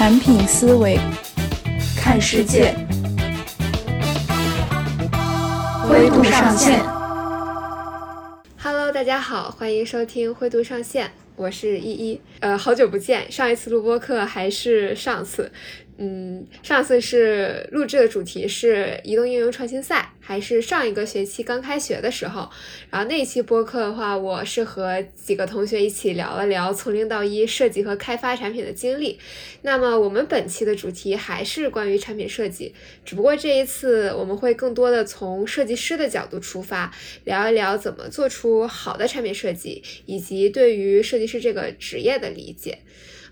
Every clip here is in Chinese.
产品思维，看世界，灰度上线。Hello，大家好，欢迎收听灰度上线，我是依依。呃，好久不见，上一次录播课还是上次。嗯，上次是录制的主题是移动应用创新赛，还是上一个学期刚开学的时候。然后那一期播客的话，我是和几个同学一起聊了聊从零到一设计和开发产品的经历。那么我们本期的主题还是关于产品设计，只不过这一次我们会更多的从设计师的角度出发，聊一聊怎么做出好的产品设计，以及对于设计师这个职业的理解。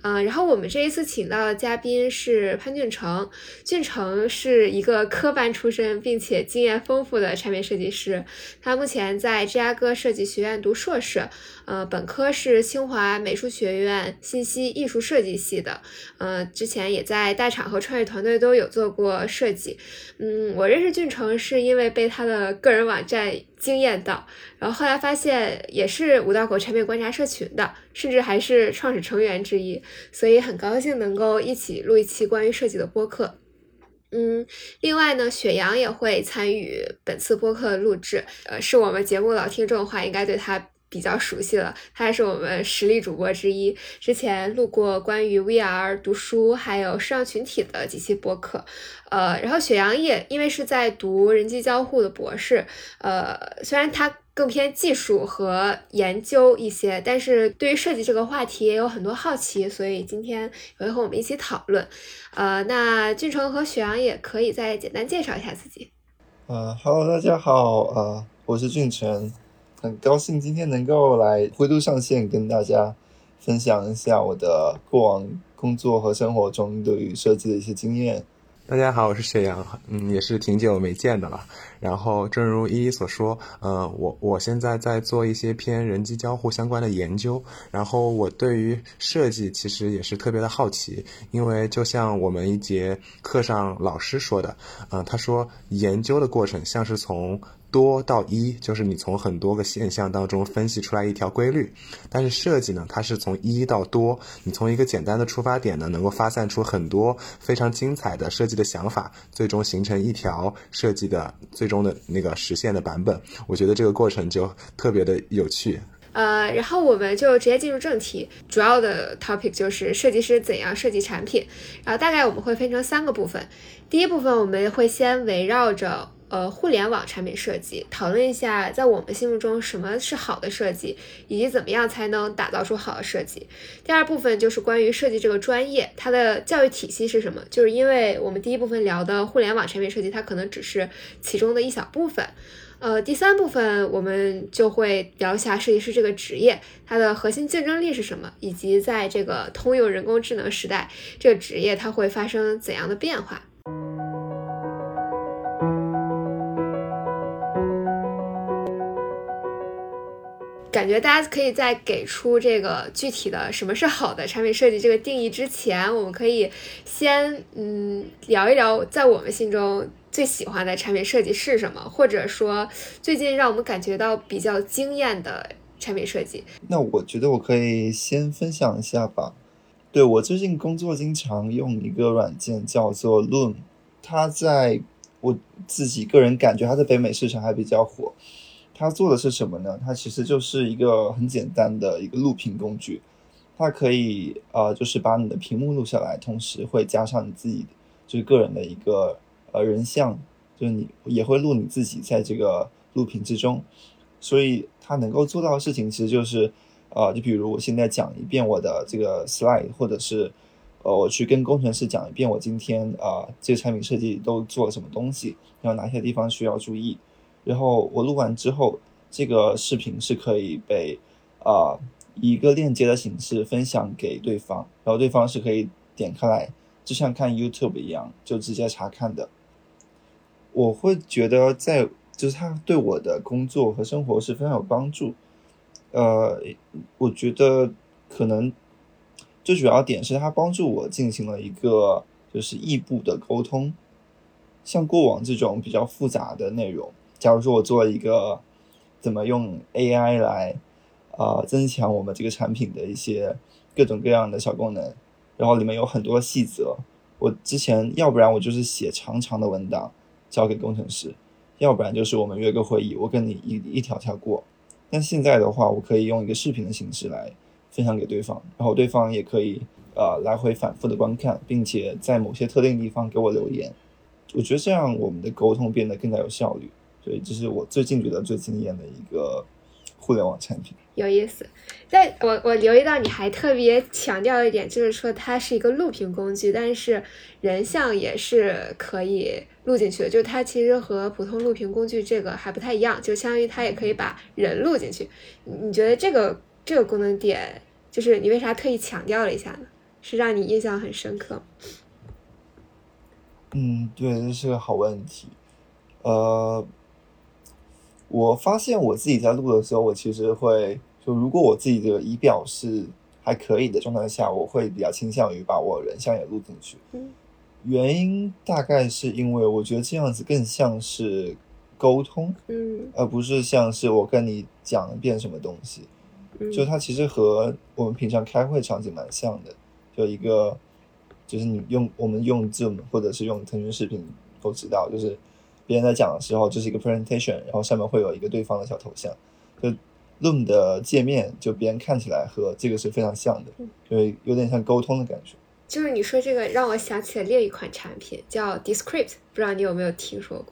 嗯，然后我们这一次请到的嘉宾是潘俊成。俊成是一个科班出身并且经验丰富的产品设计师，他目前在芝加哥设计学院读硕士，呃，本科是清华美术学院信息艺术设计系的，呃，之前也在大厂和创业团队都有做过设计。嗯，我认识俊成是因为被他的个人网站。惊艳到，然后后来发现也是五道口产品观察社群的，甚至还是创始成员之一，所以很高兴能够一起录一期关于设计的播客。嗯，另外呢，雪阳也会参与本次播客的录制，呃，是我们节目老听众的话，应该对他。比较熟悉了，他还是我们实力主播之一。之前录过关于 VR 读书还有视障群体的几期播客，呃，然后雪阳也因为是在读人机交互的博士，呃，虽然他更偏技术和研究一些，但是对于设计这个话题也有很多好奇，所以今天也会和我们一起讨论。呃，那俊成和雪阳也可以再简单介绍一下自己。呃，Hello，大家好，呃，我是俊成。很高兴今天能够来灰度上线，跟大家分享一下我的过往工作和生活中对于设计的一些经验。大家好，我是沈阳，嗯，也是挺久没见的了。然后，正如依依所说，呃，我我现在在做一些偏人机交互相关的研究。然后，我对于设计其实也是特别的好奇，因为就像我们一节课上老师说的，嗯，他说研究的过程像是从。多到一，就是你从很多个现象当中分析出来一条规律。但是设计呢，它是从一到多，你从一个简单的出发点呢，能够发散出很多非常精彩的设计的想法，最终形成一条设计的最终的那个实现的版本。我觉得这个过程就特别的有趣。呃，然后我们就直接进入正题，主要的 topic 就是设计师怎样设计产品。然后大概我们会分成三个部分，第一部分我们会先围绕着。呃，互联网产品设计，讨论一下在我们心目中什么是好的设计，以及怎么样才能打造出好的设计。第二部分就是关于设计这个专业，它的教育体系是什么？就是因为我们第一部分聊的互联网产品设计，它可能只是其中的一小部分。呃，第三部分我们就会聊一下设计师这个职业，它的核心竞争力是什么，以及在这个通用人工智能时代，这个职业它会发生怎样的变化。感觉大家可以在给出这个具体的什么是好的产品设计这个定义之前，我们可以先嗯聊一聊在我们心中最喜欢的产品设计是什么，或者说最近让我们感觉到比较惊艳的产品设计。那我觉得我可以先分享一下吧。对我最近工作经常用一个软件叫做 Loom，它在我自己个人感觉它在北美市场还比较火。它做的是什么呢？它其实就是一个很简单的一个录屏工具，它可以呃，就是把你的屏幕录下来，同时会加上你自己就是个人的一个呃人像，就是你也会录你自己在这个录屏之中。所以它能够做到的事情，其实就是呃，就比如我现在讲一遍我的这个 slide，或者是呃，我去跟工程师讲一遍我今天啊这个产品设计都做了什么东西，然后哪些地方需要注意。然后我录完之后，这个视频是可以被啊以一个链接的形式分享给对方，然后对方是可以点开来，就像看 YouTube 一样，就直接查看的。我会觉得在就是它对我的工作和生活是非常有帮助。呃，我觉得可能最主要点是它帮助我进行了一个就是异步的沟通，像过往这种比较复杂的内容。假如说我做一个怎么用 AI 来啊增强我们这个产品的一些各种各样的小功能，然后里面有很多细则。我之前要不然我就是写长长的文档交给工程师，要不然就是我们约个会议，我跟你一一条条过。但现在的话，我可以用一个视频的形式来分享给对方，然后对方也可以呃来回反复的观看，并且在某些特定地方给我留言。我觉得这样我们的沟通变得更加有效率。所以这是我最近觉得最惊艳的一个互联网产品。有意思，在我我留意到你还特别强调一点，就是说它是一个录屏工具，但是人像也是可以录进去的，就是它其实和普通录屏工具这个还不太一样，就相当于它也可以把人录进去。你觉得这个这个功能点，就是你为啥特意强调了一下呢？是让你印象很深刻？嗯，对，这是个好问题。呃，我发现我自己在录的时候，我其实会。就如果我自己的仪表是还可以的状态下，我会比较倾向于把我人像也录进去。原因大概是因为我觉得这样子更像是沟通，嗯，而不是像是我跟你讲一遍什么东西。就它其实和我们平常开会场景蛮像的，就一个就是你用我们用 Zoom 或者是用腾讯视频都知道，就是别人在讲的时候，这是一个 presentation，然后上面会有一个对方的小头像，就。Loom 的界面就别人看起来和这个是非常像的，就有点像沟通的感觉。就是你说这个让我想起了另一款产品，叫 Descript，不知道你有没有听说过？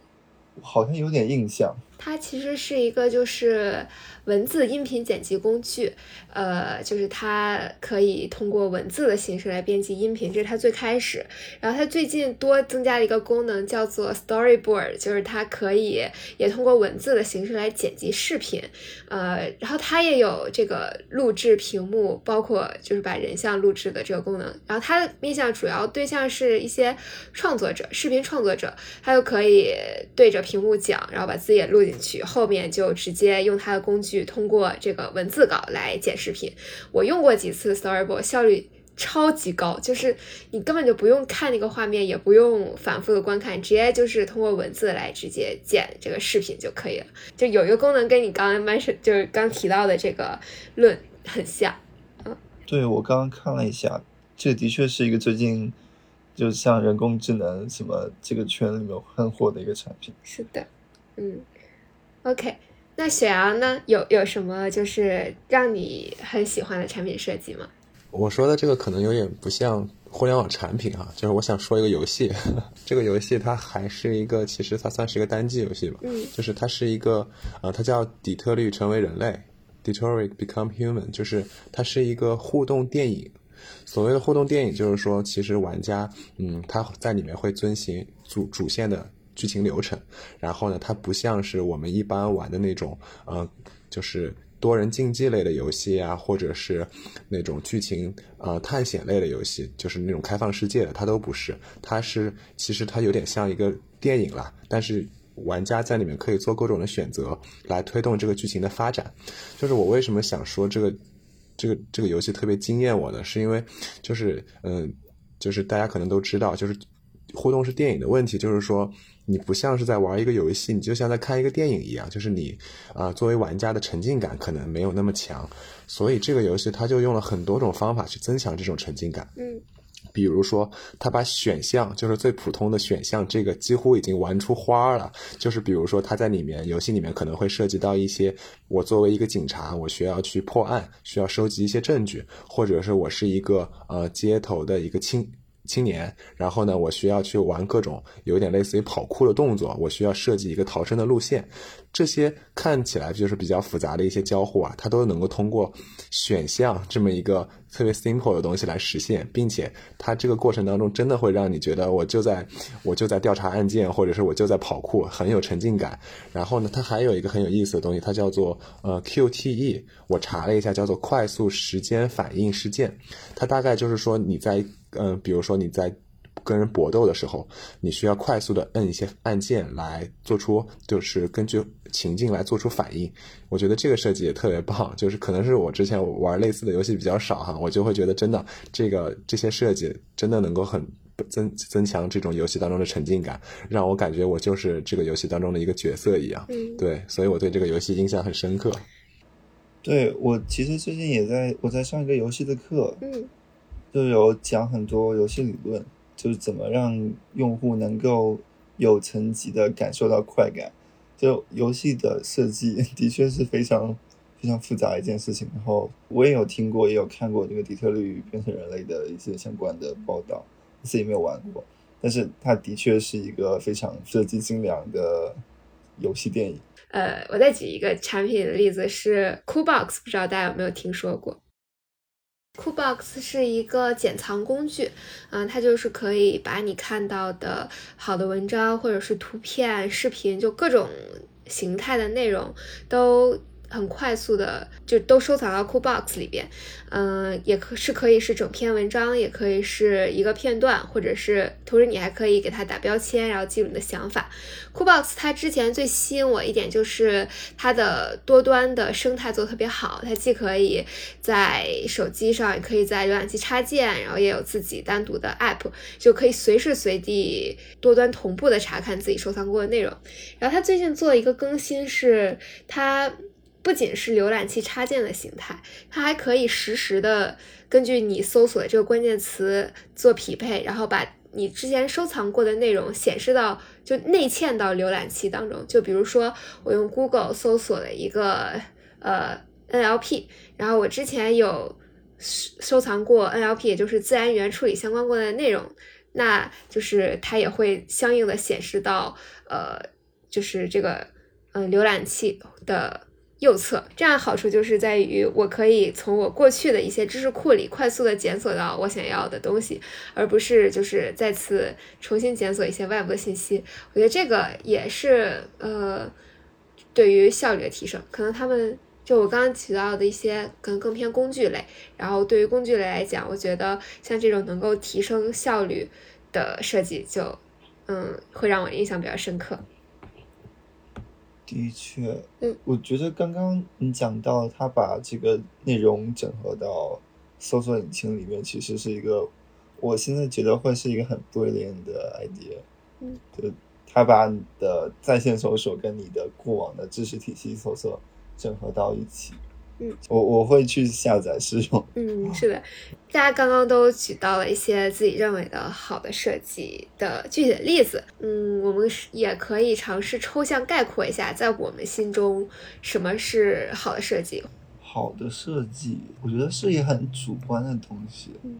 好像有点印象。它其实是一个就是文字音频剪辑工具，呃，就是它可以通过文字的形式来编辑音频，这是它最开始。然后它最近多增加了一个功能，叫做 Storyboard，就是它可以也通过文字的形式来剪辑视频，呃，然后它也有这个录制屏幕，包括就是把人像录制的这个功能。然后它的面向主要对象是一些创作者、视频创作者，它就可以对着屏幕讲，然后把自己也录。进去后面就直接用它的工具，通过这个文字稿来剪视频。我用过几次 Storyboard，效率超级高，就是你根本就不用看那个画面，也不用反复的观看，直接就是通过文字来直接剪这个视频就可以了。就有一个功能跟你刚刚 mention 就是刚提到的这个论很像。嗯，对我刚刚看了一下，这的确是一个最近就像人工智能什么这个圈里面很火的一个产品。是的，嗯。OK，那雪阳呢？有有什么就是让你很喜欢的产品设计吗？我说的这个可能有点不像互联网产品哈，就是我想说一个游戏，这个游戏它还是一个，其实它算是一个单机游戏吧，嗯，就是它是一个，呃，它叫《底特律成为人类》（Detroit Become Human），就是它是一个互动电影。所谓的互动电影，就是说其实玩家，嗯，他在里面会遵循主主线的。剧情流程，然后呢，它不像是我们一般玩的那种，呃，就是多人竞技类的游戏啊，或者是那种剧情呃探险类的游戏，就是那种开放世界的，它都不是。它是其实它有点像一个电影啦，但是玩家在里面可以做各种的选择来推动这个剧情的发展。就是我为什么想说这个这个这个游戏特别惊艳我呢？是因为就是嗯，就是大家可能都知道，就是互动是电影的问题，就是说。你不像是在玩一个游戏，你就像在看一个电影一样，就是你，啊，作为玩家的沉浸感可能没有那么强，所以这个游戏它就用了很多种方法去增强这种沉浸感。嗯，比如说，它把选项，就是最普通的选项，这个几乎已经玩出花了。就是比如说，它在里面游戏里面可能会涉及到一些，我作为一个警察，我需要去破案，需要收集一些证据，或者是我是一个呃街头的一个青。青年，然后呢，我需要去玩各种有点类似于跑酷的动作，我需要设计一个逃生的路线，这些看起来就是比较复杂的一些交互啊，它都能够通过选项这么一个特别 simple 的东西来实现，并且它这个过程当中真的会让你觉得我就在我就在调查案件，或者是我就在跑酷，很有沉浸感。然后呢，它还有一个很有意思的东西，它叫做呃 QTE，我查了一下，叫做快速时间反应事件，它大概就是说你在。嗯，比如说你在跟人搏斗的时候，你需要快速的摁一些按键来做出，就是根据情境来做出反应。我觉得这个设计也特别棒，就是可能是我之前玩类似的游戏比较少哈，我就会觉得真的这个这些设计真的能够很增增强这种游戏当中的沉浸感，让我感觉我就是这个游戏当中的一个角色一样。嗯，对，所以我对这个游戏印象很深刻。对我其实最近也在我在上一个游戏的课。嗯。就有讲很多游戏理论，就是怎么让用户能够有层级的感受到快感。就游戏的设计的确是非常非常复杂一件事情。然后我也有听过，也有看过这个《底特律变成人类》的一些相关的报道，自己没有玩过，但是它的确是一个非常设计精良的游戏电影。呃，我再举一个产品的例子是 Coolbox，不知道大家有没有听说过？Coolbox 是一个剪藏工具，嗯，它就是可以把你看到的好的文章或者是图片、视频，就各种形态的内容都。很快速的就都收藏到 Coolbox 里边，嗯，也可是可以是整篇文章，也可以是一个片段，或者是同时你还可以给它打标签，然后记录你的想法。Coolbox 它之前最吸引我一点就是它的多端的生态做特别好，它既可以在手机上，也可以在浏览器插件，然后也有自己单独的 App，就可以随时随地多端同步的查看自己收藏过的内容。然后它最近做了一个更新，是它。不仅是浏览器插件的形态，它还可以实时的根据你搜索的这个关键词做匹配，然后把你之前收藏过的内容显示到就内嵌到浏览器当中。就比如说我用 Google 搜索了一个呃 NLP，然后我之前有收藏过 NLP，也就是自然语言处理相关过的内容，那就是它也会相应的显示到呃就是这个呃浏览器的。右侧，这样好处就是在于我可以从我过去的一些知识库里快速的检索到我想要的东西，而不是就是再次重新检索一些外部的信息。我觉得这个也是呃，对于效率的提升。可能他们就我刚刚提到的一些可能更偏工具类，然后对于工具类来讲，我觉得像这种能够提升效率的设计，就嗯会让我印象比较深刻。的确，嗯，我觉得刚刚你讲到他把这个内容整合到搜索引擎里面，其实是一个，我现在觉得会是一个很 brilliant 的 idea，嗯，就他把你的在线搜索跟你的过往的知识体系搜索整合到一起。嗯，我我会去下载试用。嗯，是的，大家刚刚都举到了一些自己认为的好的设计的具体的例子。嗯，我们也可以尝试抽象概括一下，在我们心中什么是好的设计？好的设计，我觉得是一个很主观的东西。嗯，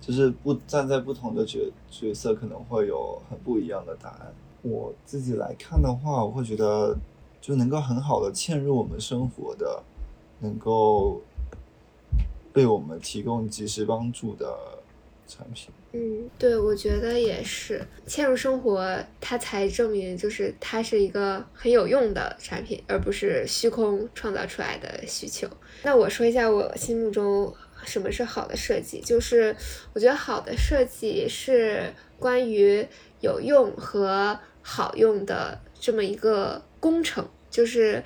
就是不站在不同的角角色，可能会有很不一样的答案。我自己来看的话，我会觉得就能够很好的嵌入我们生活的。能够被我们提供及时帮助的产品，嗯，对，我觉得也是嵌入生活，它才证明就是它是一个很有用的产品，而不是虚空创造出来的需求。那我说一下我心目中什么是好的设计，就是我觉得好的设计是关于有用和好用的这么一个工程，就是。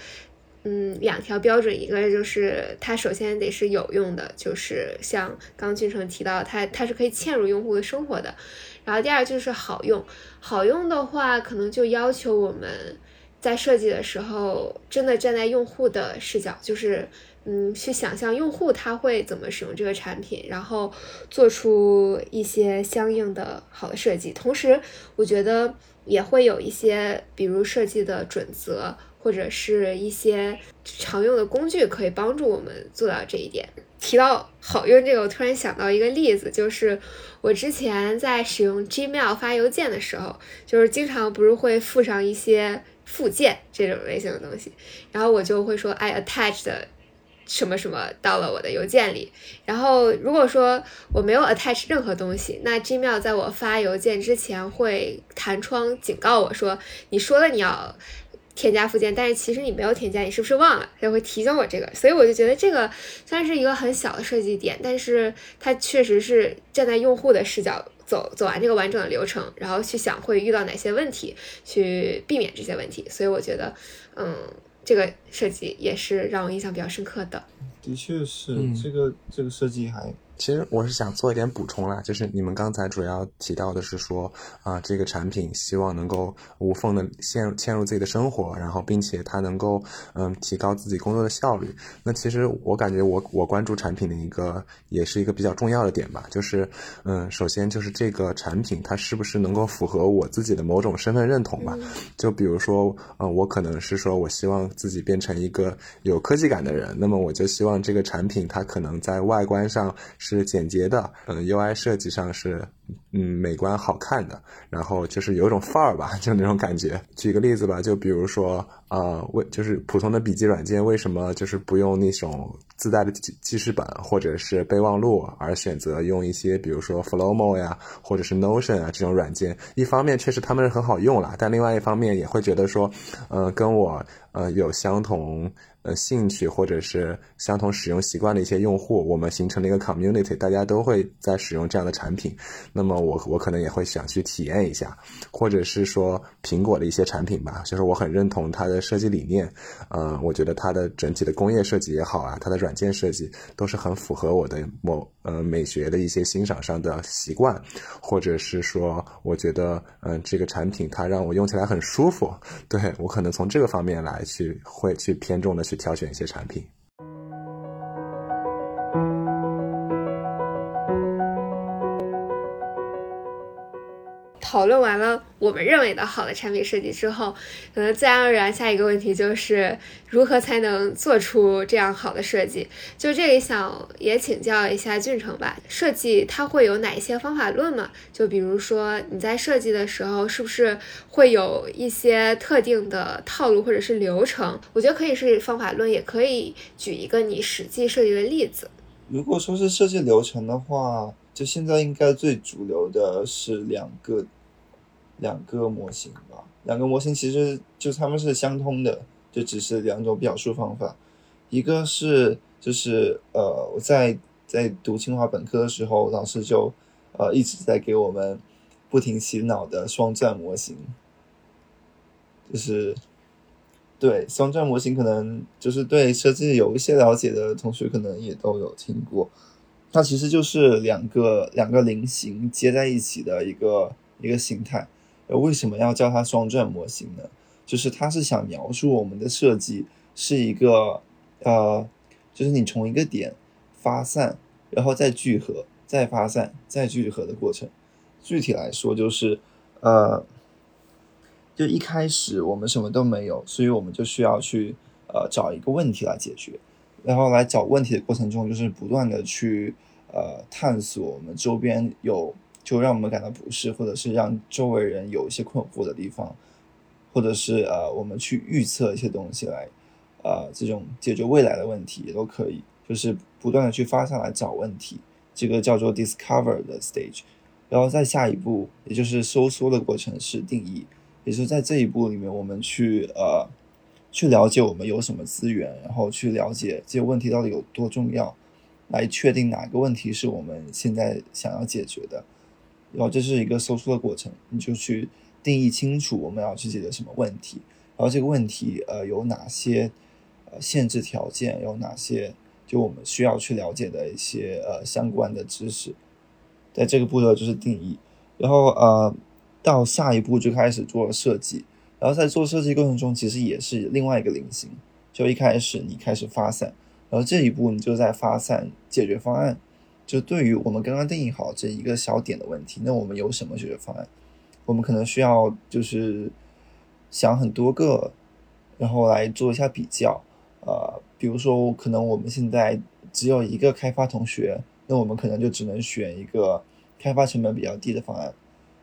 嗯，两条标准，一个就是它首先得是有用的，就是像刚俊成提到，它它是可以嵌入用户的生活的。然后第二就是好用，好用的话，可能就要求我们在设计的时候，真的站在用户的视角，就是嗯，去想象用户他会怎么使用这个产品，然后做出一些相应的好的设计。同时，我觉得也会有一些，比如设计的准则。或者是一些常用的工具可以帮助我们做到这一点。提到好用这个，我突然想到一个例子，就是我之前在使用 Gmail 发邮件的时候，就是经常不是会附上一些附件这种类型的东西，然后我就会说 I attached 什么什么到了我的邮件里。然后如果说我没有 attach 任何东西，那 Gmail 在我发邮件之前会弹窗警告我说，你说了你要。添加附件，但是其实你没有添加，你是不是忘了？它会提醒我这个，所以我就觉得这个虽然是一个很小的设计点，但是它确实是站在用户的视角走走完这个完整的流程，然后去想会遇到哪些问题，去避免这些问题。所以我觉得，嗯，这个设计也是让我印象比较深刻的。的确是，这个这个设计还其实我是想做一点补充啦，就是你们刚才主要提到的是说啊，这个产品希望能够无缝的嵌嵌入自己的生活，然后并且它能够嗯提高自己工作的效率。那其实我感觉我我关注产品的一个也是一个比较重要的点吧，就是嗯，首先就是这个产品它是不是能够符合我自己的某种身份认同吧？就比如说呃，我可能是说我希望自己变成一个有科技感的人，那么我就希望这个产品它可能在外观上。是简洁的，嗯，UI 设计上是，嗯，美观好看的，然后就是有一种范儿吧，就那种感觉。举个例子吧，就比如说，呃，为就是普通的笔记软件，为什么就是不用那种自带的记记事本或者是备忘录，而选择用一些比如说 Flowmo 呀，或者是 Notion 啊这种软件？一方面确实他们是很好用了，但另外一方面也会觉得说，呃，跟我呃有相同。呃，兴趣或者是相同使用习惯的一些用户，我们形成了一个 community，大家都会在使用这样的产品。那么我我可能也会想去体验一下，或者是说苹果的一些产品吧，就是我很认同它的设计理念。呃，我觉得它的整体的工业设计也好啊，它的软件设计都是很符合我的某呃美学的一些欣赏上的习惯，或者是说我觉得嗯这个产品它让我用起来很舒服，对我可能从这个方面来去会去偏重的去。去挑选一些产品。讨论完了我们认为的好的产品设计之后，可能自然而然下一个问题就是如何才能做出这样好的设计？就这里想也请教一下俊成吧，设计它会有哪一些方法论吗？就比如说你在设计的时候是不是会有一些特定的套路或者是流程？我觉得可以是方法论，也可以举一个你实际设计的例子。如果说是设计流程的话，就现在应该最主流的是两个。两个模型吧，两个模型其实就他们是相通的，就只是两种表述方法。一个是就是呃，我在在读清华本科的时候，老师就呃一直在给我们不停洗脑的双钻模型，就是对双钻模型，可能就是对设计有一些了解的同学可能也都有听过。它其实就是两个两个菱形接在一起的一个一个形态。呃，为什么要叫它双钻模型呢？就是它是想描述我们的设计是一个，呃，就是你从一个点发散，然后再聚合，再发散，再聚合的过程。具体来说，就是，呃，就一开始我们什么都没有，所以我们就需要去，呃，找一个问题来解决，然后来找问题的过程中，就是不断的去，呃，探索我们周边有。就让我们感到不适，或者是让周围人有一些困惑的地方，或者是呃，我们去预测一些东西来，呃，这种解决未来的问题也都可以，就是不断的去发散来找问题，这个叫做 discover 的 stage，然后再下一步，也就是收缩的过程是定义，也就是在这一步里面，我们去呃，去了解我们有什么资源，然后去了解这些问题到底有多重要，来确定哪个问题是我们现在想要解决的。然后这是一个搜索的过程，你就去定义清楚我们要去解决什么问题，然后这个问题呃有哪些呃限制条件，有哪些就我们需要去了解的一些呃相关的知识，在这个步骤就是定义，然后呃到下一步就开始做设计，然后在做设计过程中其实也是另外一个菱形，就一开始你开始发散，然后这一步你就在发散解决方案。就对于我们刚刚定义好这一个小点的问题，那我们有什么解决方案？我们可能需要就是想很多个，然后来做一下比较。呃，比如说，可能我们现在只有一个开发同学，那我们可能就只能选一个开发成本比较低的方案，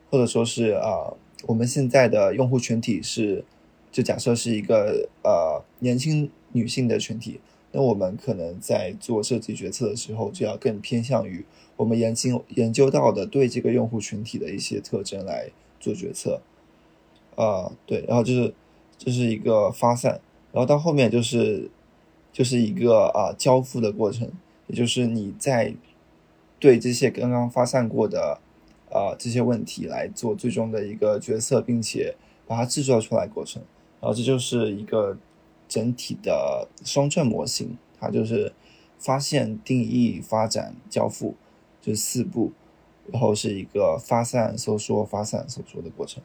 或者说是啊，我们现在的用户群体是，就假设是一个呃年轻女性的群体。那我们可能在做设计决策的时候，就要更偏向于我们研究研究到的对这个用户群体的一些特征来做决策。啊，对，然后就是这是一个发散，然后到后面就是就是一个啊交付的过程，也就是你在对这些刚刚发散过的啊这些问题来做最终的一个决策，并且把它制作出来过程，然后这就是一个。整体的双钻模型，它就是发现、定义、发展、交付，就四步，然后是一个发散收缩、发散收缩的过程。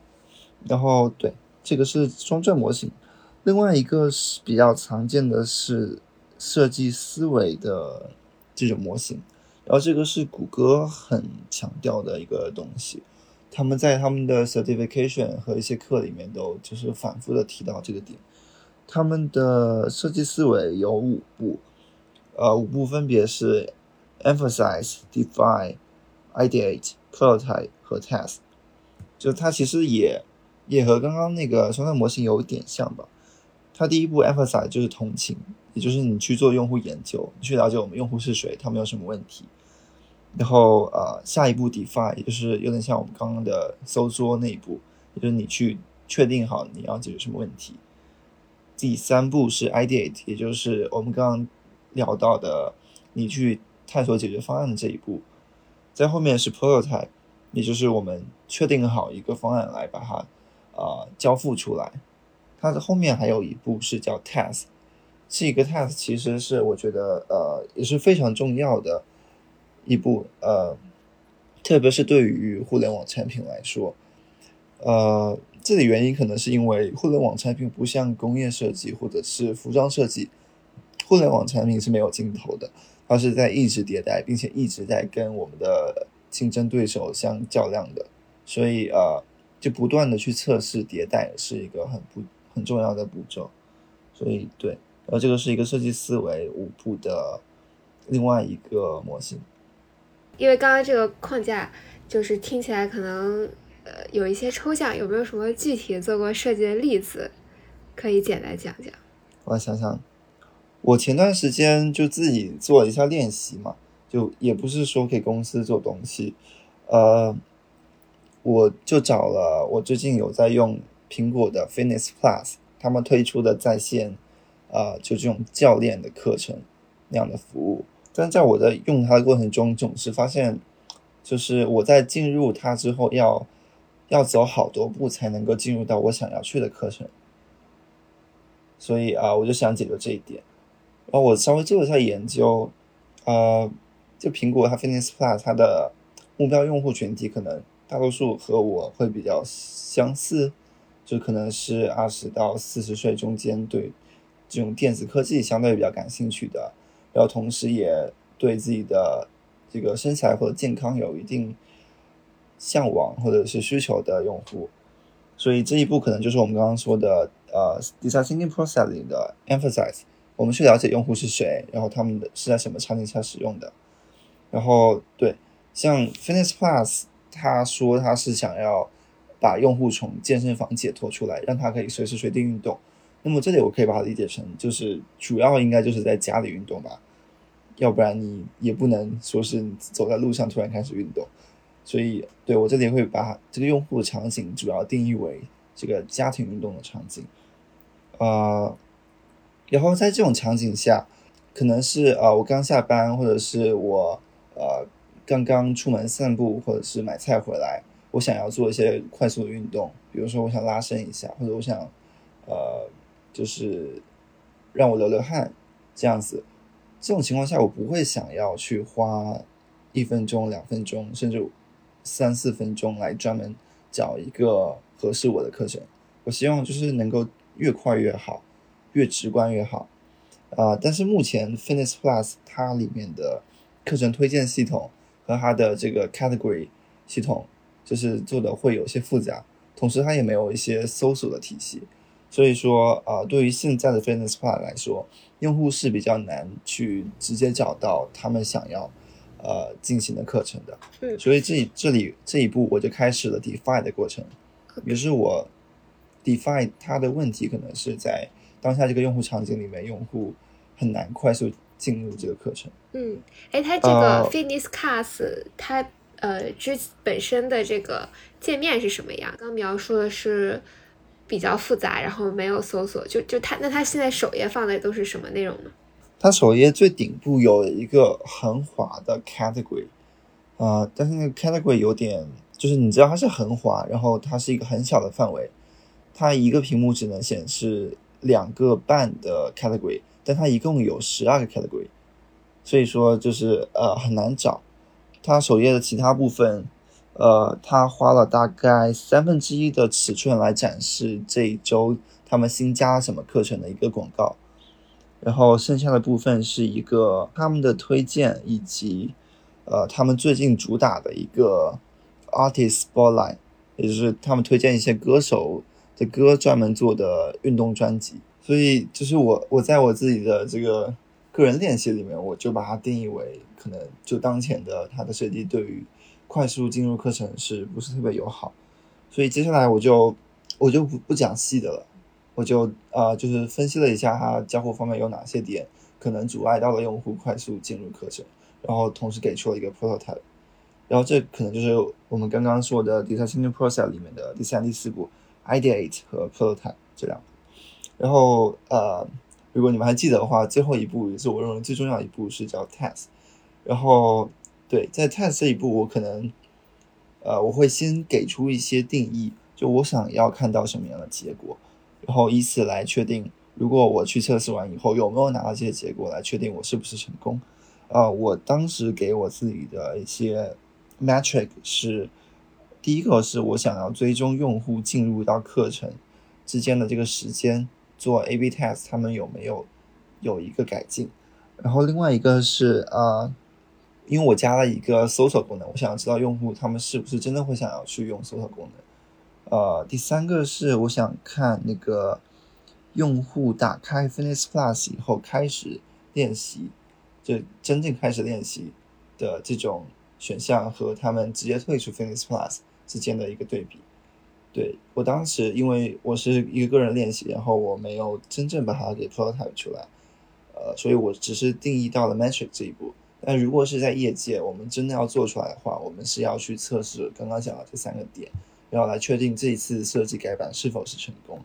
然后对，这个是双转模型。另外一个是比较常见的是设计思维的这种模型，然后这个是谷歌很强调的一个东西，他们在他们的 certification 和一些课里面都就是反复的提到这个点。他们的设计思维有五步，呃，五步分别是 emphasize、define、ideate、prototype 和 test，就它其实也也和刚刚那个双向模型有一点像吧。它第一步 emphasize 就是同情，也就是你去做用户研究，你去了解我们用户是谁，他们有什么问题。然后呃，下一步 define 也就是有点像我们刚刚的搜索那一步，就是你去确定好你要解决什么问题。第三步是 ideate，也就是我们刚刚聊到的你去探索解决方案的这一步。在后面是 prototype，也就是我们确定好一个方案来把它啊交付出来。它的后面还有一步是叫 test，这个 test 其实是我觉得呃也是非常重要的一步，呃，特别是对于互联网产品来说，呃，这里原因可能是因为互联网产品不像工业设计或者是服装设计，互联网产品是没有尽头的，它是在一直迭代，并且一直在跟我们的竞争对手相较量的，所以呃，就不断的去测试迭代是一个很不。很重要的步骤，所以对，然后这个是一个设计思维五步的另外一个模型。因为刚刚这个框架就是听起来可能呃有一些抽象，有没有什么具体做过设计的例子可以简单讲讲？我想想，我前段时间就自己做了一下练习嘛，就也不是说给公司做东西，呃，我就找了我最近有在用。苹果的 Fitness Plus，他们推出的在线，呃，就这种教练的课程那样的服务，但在我在用它的过程中，总是发现，就是我在进入它之后，要要走好多步才能够进入到我想要去的课程，所以啊，我就想解决这一点，然后我稍微做了一下研究，呃，就苹果它 Fitness Plus 它的目标用户群体可能大多数和我会比较相似。就可能是二十到四十岁中间对这种电子科技相对比较感兴趣的，然后同时也对自己的这个身材或者健康有一定向往或者是需求的用户，所以这一步可能就是我们刚刚说的呃 design thinking process 里的 emphasize，我们去了解用户是谁，然后他们的是在什么场景下使用的，然后对像 Fitness Plus，他说他是想要。把用户从健身房解脱出来，让他可以随时随地运动。那么这里我可以把它理解成，就是主要应该就是在家里运动吧，要不然你也不能说是走在路上突然开始运动。所以，对我这里会把这个用户场景主要定义为这个家庭运动的场景。呃，然后在这种场景下，可能是呃我刚下班，或者是我呃刚刚出门散步，或者是买菜回来。我想要做一些快速的运动，比如说我想拉伸一下，或者我想，呃，就是让我流流汗，这样子。这种情况下，我不会想要去花一分钟、两分钟，甚至三四分钟来专门找一个合适我的课程。我希望就是能够越快越好，越直观越好。啊，但是目前 Fitness Plus 它里面的课程推荐系统和它的这个 Category 系统。就是做的会有些复杂，同时它也没有一些搜索的体系，所以说啊，对于现在的 Fitness Plus 来说，用户是比较难去直接找到他们想要呃进行的课程的。嗯，所以这这里这一步我就开始了 Define 的过程，于是我 Define 它的问题可能是在当下这个用户场景里面，用户很难快速进入这个课程。嗯，哎，它这个 Fitness Class 它。呃，之本身的这个界面是什么样？刚描述的是比较复杂，然后没有搜索，就就它那它现在首页放的都是什么内容呢？它首页最顶部有一个横滑的 category，啊，但是那个 category 有点，就是你知道它是横滑，然后它是一个很小的范围，它一个屏幕只能显示两个半的 category，但它一共有十二个 category，所以说就是呃很难找。它首页的其他部分，呃，它花了大概三分之一的尺寸来展示这一周他们新加什么课程的一个广告，然后剩下的部分是一个他们的推荐以及呃他们最近主打的一个 artist spotlight，也就是他们推荐一些歌手的歌专门做的运动专辑。所以就是我我在我自己的这个个人练习里面，我就把它定义为可能就当前的它的设计对于快速进入课程是不是特别友好。所以接下来我就我就不不讲细的了，我就呃就是分析了一下它交互方面有哪些点可能阻碍到了用户快速进入课程，然后同时给出了一个 prototype。然后这可能就是我们刚刚说的 design process 里面的第三、第四步，ideate 和 prototype 这两步。然后呃，如果你们还记得的话，最后一步也是我认为最重要一步是叫 test。然后对，在 test 这一步，我可能呃我会先给出一些定义，就我想要看到什么样的结果，然后以此来确定，如果我去测试完以后有没有拿到这些结果，来确定我是不是成功。啊，我当时给我自己的一些 metric 是，第一个是我想要追踪用户进入到课程之间的这个时间。做 A/B test，他们有没有有一个改进？然后另外一个是啊，因为我加了一个搜索功能，我想要知道用户他们是不是真的会想要去用搜索功能。呃，第三个是我想看那个用户打开 Fitness Plus 以后开始练习，就真正开始练习的这种选项和他们直接退出 Fitness Plus 之间的一个对比。对我当时，因为我是一个个人练习，然后我没有真正把它给 prototype 出来，呃，所以我只是定义到了 metric 这一步。但如果是在业界，我们真的要做出来的话，我们是要去测试刚刚讲的这三个点，然后来确定这一次设计改版是否是成功，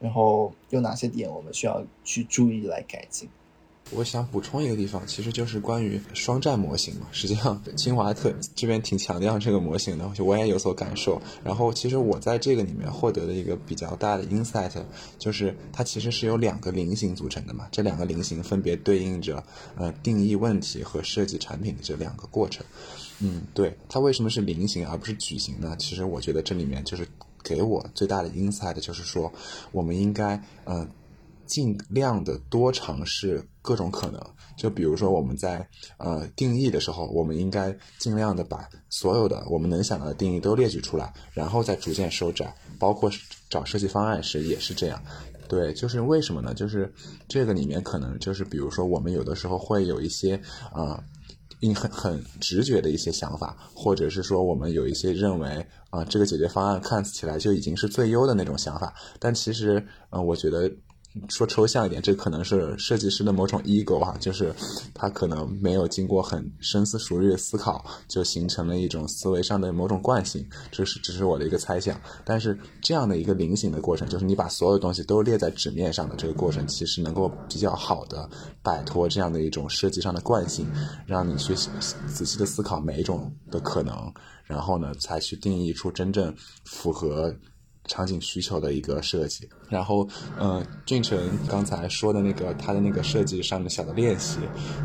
然后有哪些点我们需要去注意来改进。我想补充一个地方，其实就是关于双站模型嘛。实际上，清华特这边挺强调这个模型的，我也有所感受。然后，其实我在这个里面获得的一个比较大的 insight，就是它其实是由两个菱形组成的嘛。这两个菱形分别对应着呃定义问题和设计产品的这两个过程。嗯，对，它为什么是菱形而不是矩形呢？其实我觉得这里面就是给我最大的 insight，就是说我们应该嗯。尽量的多尝试各种可能，就比如说我们在呃定义的时候，我们应该尽量的把所有的我们能想到的定义都列举出来，然后再逐渐收窄。包括找设计方案时也是这样。对，就是为什么呢？就是这个里面可能就是比如说我们有的时候会有一些啊，你很很直觉的一些想法，或者是说我们有一些认为啊这个解决方案看起来就已经是最优的那种想法，但其实嗯，我觉得。说抽象一点，这可能是设计师的某种 ego 哈，就是他可能没有经过很深思熟虑的思考，就形成了一种思维上的某种惯性，这是只是我的一个猜想。但是这样的一个菱形的过程，就是你把所有东西都列在纸面上的这个过程，其实能够比较好的摆脱这样的一种设计上的惯性，让你去仔细的思考每一种的可能，然后呢，才去定义出真正符合。场景需求的一个设计，然后，嗯，俊成刚才说的那个他的那个设计上的小的练习，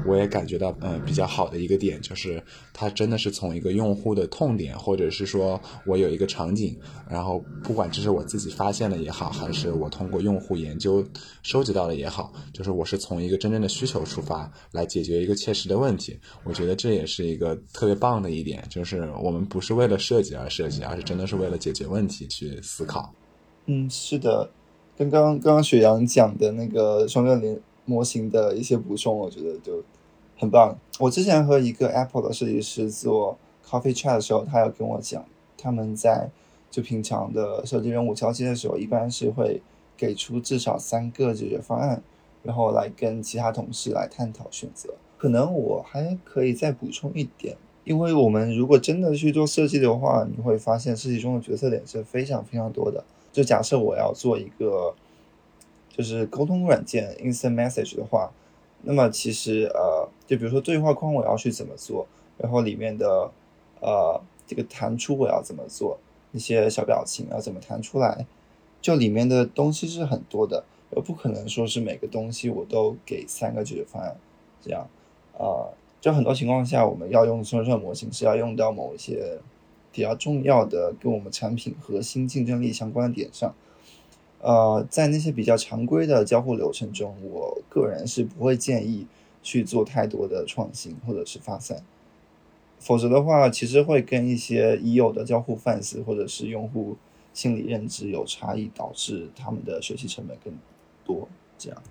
我也感觉到，嗯，比较好的一个点就是，他真的是从一个用户的痛点，或者是说我有一个场景，然后不管这是我自己发现的也好，还是我通过用户研究收集到的也好，就是我是从一个真正的需求出发来解决一个切实的问题，我觉得这也是一个特别棒的一点，就是我们不是为了设计而设计，而是真的是为了解决问题去思考。嗯，是的，跟刚刚刚刚雪阳讲的那个双链联模型的一些补充，我觉得就很棒。我之前和一个 Apple 的设计师做 Coffee Chat 的时候，他有跟我讲，他们在就平常的设计任务交接的时候，一般是会给出至少三个解决方案，然后来跟其他同事来探讨选择。可能我还可以再补充一点。因为我们如果真的去做设计的话，你会发现设计中的决策点是非常非常多的。就假设我要做一个就是沟通软件 Instant Message 的话，那么其实呃，就比如说对话框我要去怎么做，然后里面的呃这个弹出我要怎么做，一些小表情要怎么弹出来，就里面的东西是很多的，而不可能说是每个东西我都给三个解决方案这样啊。就很多情况下，我们要用生成模型是要用到某一些比较重要的跟我们产品核心竞争力相关的点上。呃，在那些比较常规的交互流程中，我个人是不会建议去做太多的创新或者是发散，否则的话，其实会跟一些已有的交互范式或者是用户心理认知有差异，导致他们的学习成本更多。这样。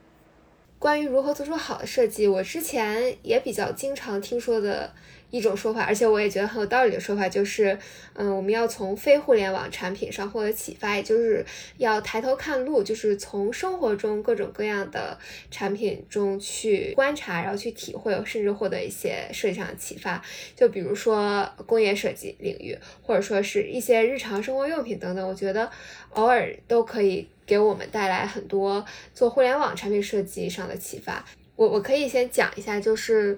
关于如何做出好的设计，我之前也比较经常听说的一种说法，而且我也觉得很有道理的说法，就是，嗯，我们要从非互联网产品上获得启发，也就是要抬头看路，就是从生活中各种各样的产品中去观察，然后去体会，甚至获得一些设计上的启发。就比如说工业设计领域，或者说是一些日常生活用品等等，我觉得偶尔都可以。给我们带来很多做互联网产品设计上的启发。我我可以先讲一下，就是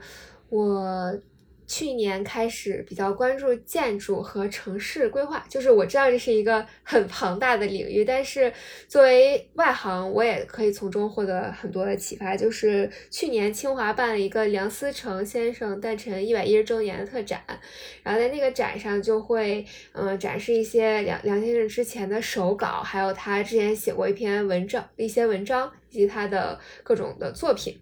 我。去年开始比较关注建筑和城市规划，就是我知道这是一个很庞大的领域，但是作为外行，我也可以从中获得很多的启发。就是去年清华办了一个梁思成先生诞辰一百一十周年的特展，然后在那个展上就会嗯展示一些梁梁先生之前的手稿，还有他之前写过一篇文章、一些文章以及他的各种的作品。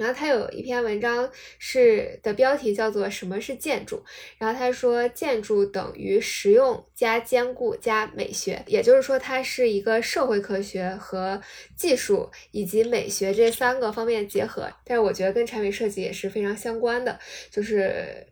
然后他有一篇文章是的标题叫做“什么是建筑”，然后他说建筑等于实用加坚固加美学，也就是说它是一个社会科学和技术以及美学这三个方面结合。但是我觉得跟产品设计也是非常相关的，就是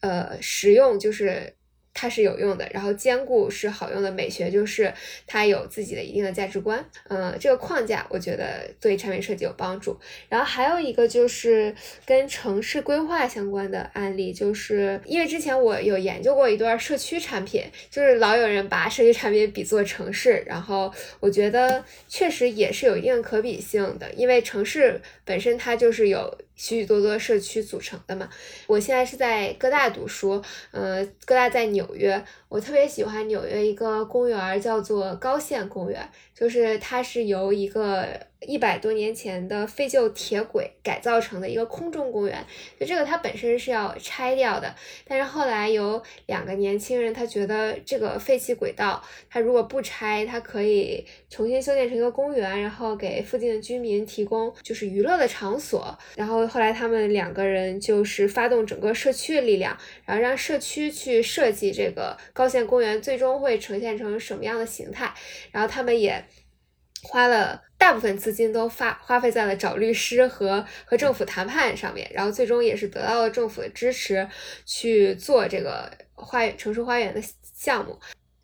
呃实用就是。它是有用的，然后兼顾是好用的，美学就是它有自己的一定的价值观，嗯，这个框架我觉得对产品设计有帮助。然后还有一个就是跟城市规划相关的案例，就是因为之前我有研究过一段社区产品，就是老有人把社区产品比作城市，然后我觉得确实也是有一定可比性的，因为城市本身它就是有。许许多多社区组成的嘛，我现在是在哥大读书，呃，哥大在纽约，我特别喜欢纽约一个公园叫做高县公园，就是它是由一个。一百多年前的废旧铁轨改造成的一个空中公园，就这个它本身是要拆掉的，但是后来有两个年轻人，他觉得这个废弃轨道，它如果不拆，它可以重新修建成一个公园，然后给附近的居民提供就是娱乐的场所。然后后来他们两个人就是发动整个社区的力量，然后让社区去设计这个高线公园最终会呈现成什么样的形态，然后他们也。花了大部分资金都发花费在了找律师和和政府谈判上面，然后最终也是得到了政府的支持去做这个花园城市花园的项目。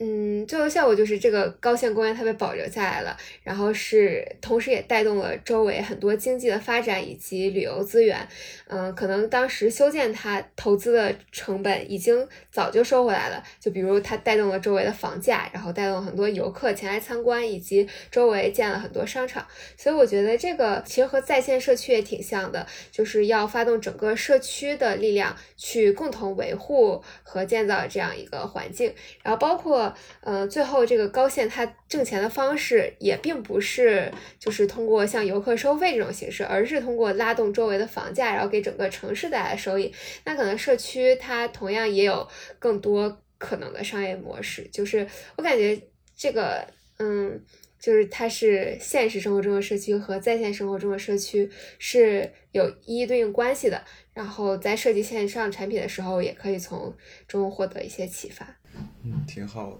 嗯，最后效果就是这个高线公园它被保留下来了，然后是同时也带动了周围很多经济的发展以及旅游资源。嗯，可能当时修建它投资的成本已经早就收回来了，就比如它带动了周围的房价，然后带动很多游客前来参观，以及周围建了很多商场。所以我觉得这个其实和在线社区也挺像的，就是要发动整个社区的力量去共同维护和建造这样一个环境，然后包括。呃，最后这个高线它挣钱的方式也并不是就是通过像游客收费这种形式，而是通过拉动周围的房价，然后给整个城市带来收益。那可能社区它同样也有更多可能的商业模式。就是我感觉这个，嗯，就是它是现实生活中的社区和在线生活中的社区是有一一对应关系的。然后在设计线上产品的时候，也可以从中获得一些启发。嗯，挺好。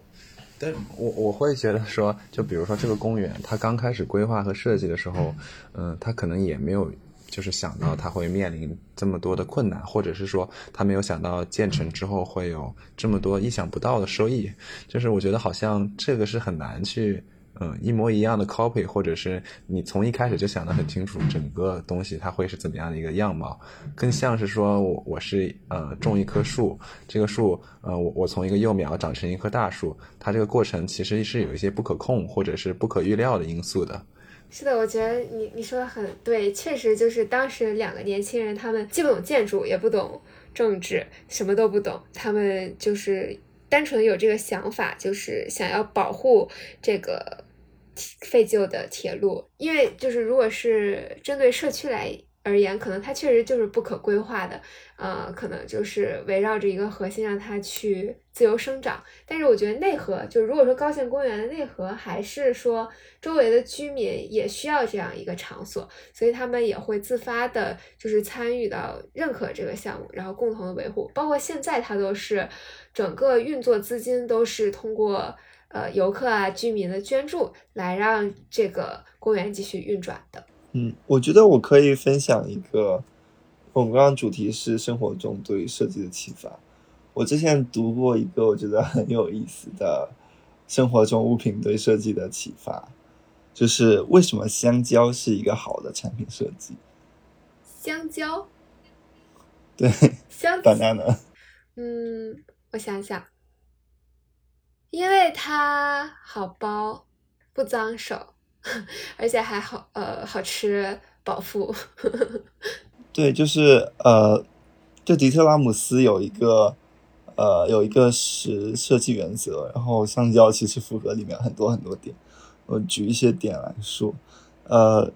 但我我会觉得说，就比如说这个公园，它刚开始规划和设计的时候，嗯，它可能也没有就是想到它会面临这么多的困难，或者是说他没有想到建成之后会有这么多意想不到的收益。就是我觉得好像这个是很难去。嗯，一模一样的 copy，或者是你从一开始就想得很清楚，整个东西它会是怎么样的一个样貌，更像是说我我是呃种一棵树，这个树呃我我从一个幼苗长成一棵大树，它这个过程其实是有一些不可控或者是不可预料的因素的。是的，我觉得你你说的很对，确实就是当时两个年轻人，他们既不懂建筑，也不懂政治，什么都不懂，他们就是单纯有这个想法，就是想要保护这个。废旧的铁路，因为就是如果是针对社区来而言，可能它确实就是不可规划的，呃，可能就是围绕着一个核心让它去自由生长。但是我觉得内核，就如果说高县公园的内核，还是说周围的居民也需要这样一个场所，所以他们也会自发的，就是参与到认可这个项目，然后共同的维护。包括现在，它都是整个运作资金都是通过呃游客啊、居民的捐助来让这个公园继续运转的。嗯，我觉得我可以分享一个，我们刚刚主题是生活中对设计的启发。我之前读过一个我觉得很有意思的生活中物品对设计的启发，就是为什么香蕉是一个好的产品设计？香蕉，对，香，banana。嗯，我想想，因为它好包，不脏手。而且还好，呃，好吃，饱腹。对，就是呃，就迪特拉姆斯有一个呃有一个是设计原则，然后香蕉其实符合里面很多很多点。我举一些点来说，呃，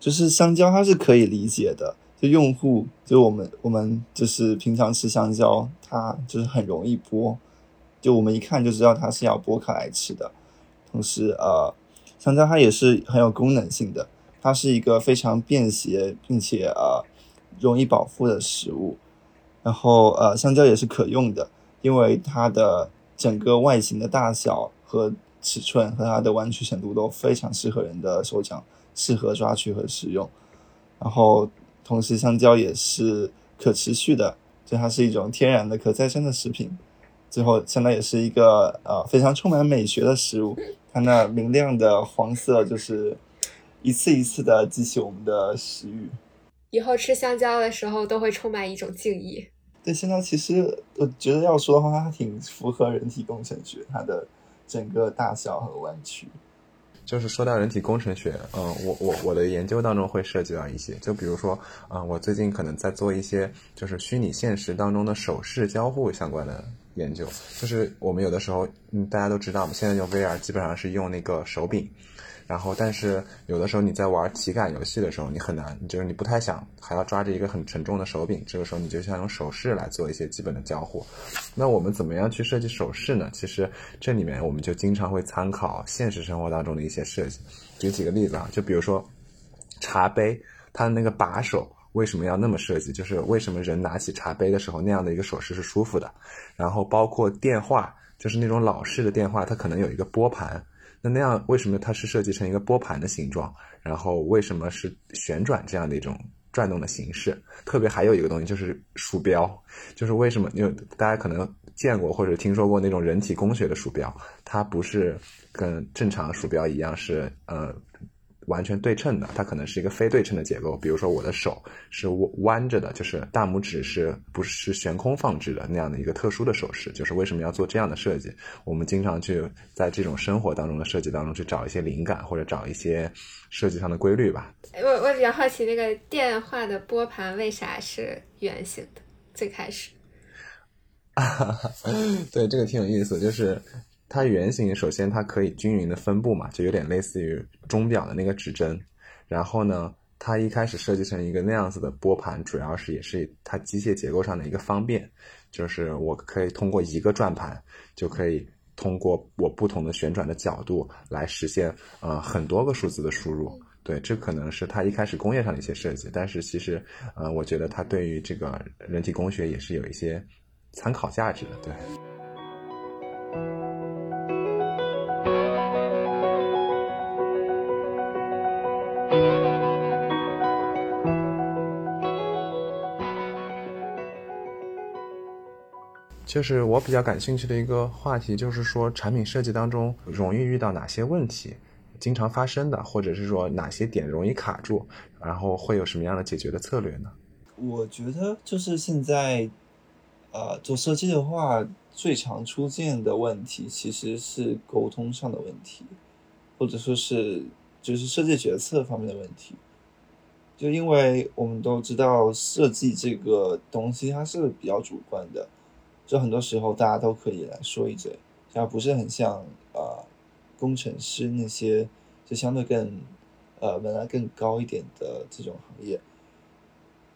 就是香蕉它是可以理解的，就用户就我们我们就是平常吃香蕉，它就是很容易剥，就我们一看就知道它是要剥开来吃的。同时，呃。香蕉它也是很有功能性的，它是一个非常便携并且呃容易保护的食物。然后呃香蕉也是可用的，因为它的整个外形的大小和尺寸和它的弯曲程度都非常适合人的手掌，适合抓取和食用。然后同时香蕉也是可持续的，就它是一种天然的可再生的食品。最后相当也是一个呃非常充满美学的食物。它那明亮的黄色，就是一次一次的激起我们的食欲。以后吃香蕉的时候，都会充满一种敬意。对香蕉，其实我觉得要说的话，它挺符合人体工程学，它的整个大小和弯曲。就是说到人体工程学，嗯，我我我的研究当中会涉及到一些，就比如说，嗯，我最近可能在做一些就是虚拟现实当中的手势交互相关的。研究就是我们有的时候，嗯，大家都知道嘛，现在用 VR 基本上是用那个手柄，然后但是有的时候你在玩体感游戏的时候，你很难，就是你不太想还要抓着一个很沉重的手柄，这个时候你就想用手势来做一些基本的交互。那我们怎么样去设计手势呢？其实这里面我们就经常会参考现实生活当中的一些设计。举几个例子啊，就比如说茶杯，它的那个把手。为什么要那么设计？就是为什么人拿起茶杯的时候，那样的一个手势是舒服的。然后包括电话，就是那种老式的电话，它可能有一个拨盘。那那样为什么它是设计成一个拨盘的形状？然后为什么是旋转这样的一种转动的形式？特别还有一个东西就是鼠标，就是为什么？因为大家可能见过或者听说过那种人体工学的鼠标，它不是跟正常鼠标一样是呃。完全对称的，它可能是一个非对称的结构。比如说，我的手是弯着的，就是大拇指是不是悬空放置的那样的一个特殊的手势。就是为什么要做这样的设计？我们经常去在这种生活当中的设计当中去找一些灵感，或者找一些设计上的规律吧。我我比较好奇，那个电话的拨盘为啥是圆形的？最开始，对这个挺有意思，就是。它圆形，首先它可以均匀的分布嘛，就有点类似于钟表的那个指针。然后呢，它一开始设计成一个那样子的拨盘，主要是也是它机械结构上的一个方便，就是我可以通过一个转盘，就可以通过我不同的旋转的角度来实现呃很多个数字的输入。对，这可能是它一开始工业上的一些设计，但是其实呃，我觉得它对于这个人体工学也是有一些参考价值的。对。就是我比较感兴趣的一个话题，就是说产品设计当中容易遇到哪些问题，经常发生的，或者是说哪些点容易卡住，然后会有什么样的解决的策略呢？我觉得就是现在，呃，做设计的话，最常出现的问题其实是沟通上的问题，或者说是就是设计决策方面的问题。就因为我们都知道，设计这个东西它是比较主观的。就很多时候大家都可以来说一嘴，而不是很像呃工程师那些就相对更呃门槛更高一点的这种行业。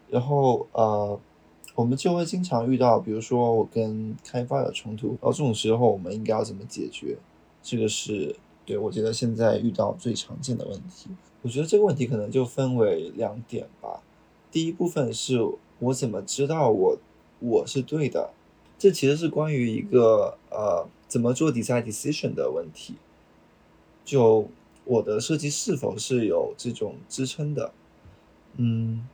然后呃，我们就会经常遇到，比如说我跟开发有冲突，然后这种时候我们应该要怎么解决？这个是对我觉得现在遇到最常见的问题。我觉得这个问题可能就分为两点吧。第一部分是我怎么知道我我是对的？这其实是关于一个呃怎么做 design decision 的问题。就我的设计是否是有这种支撑的？嗯，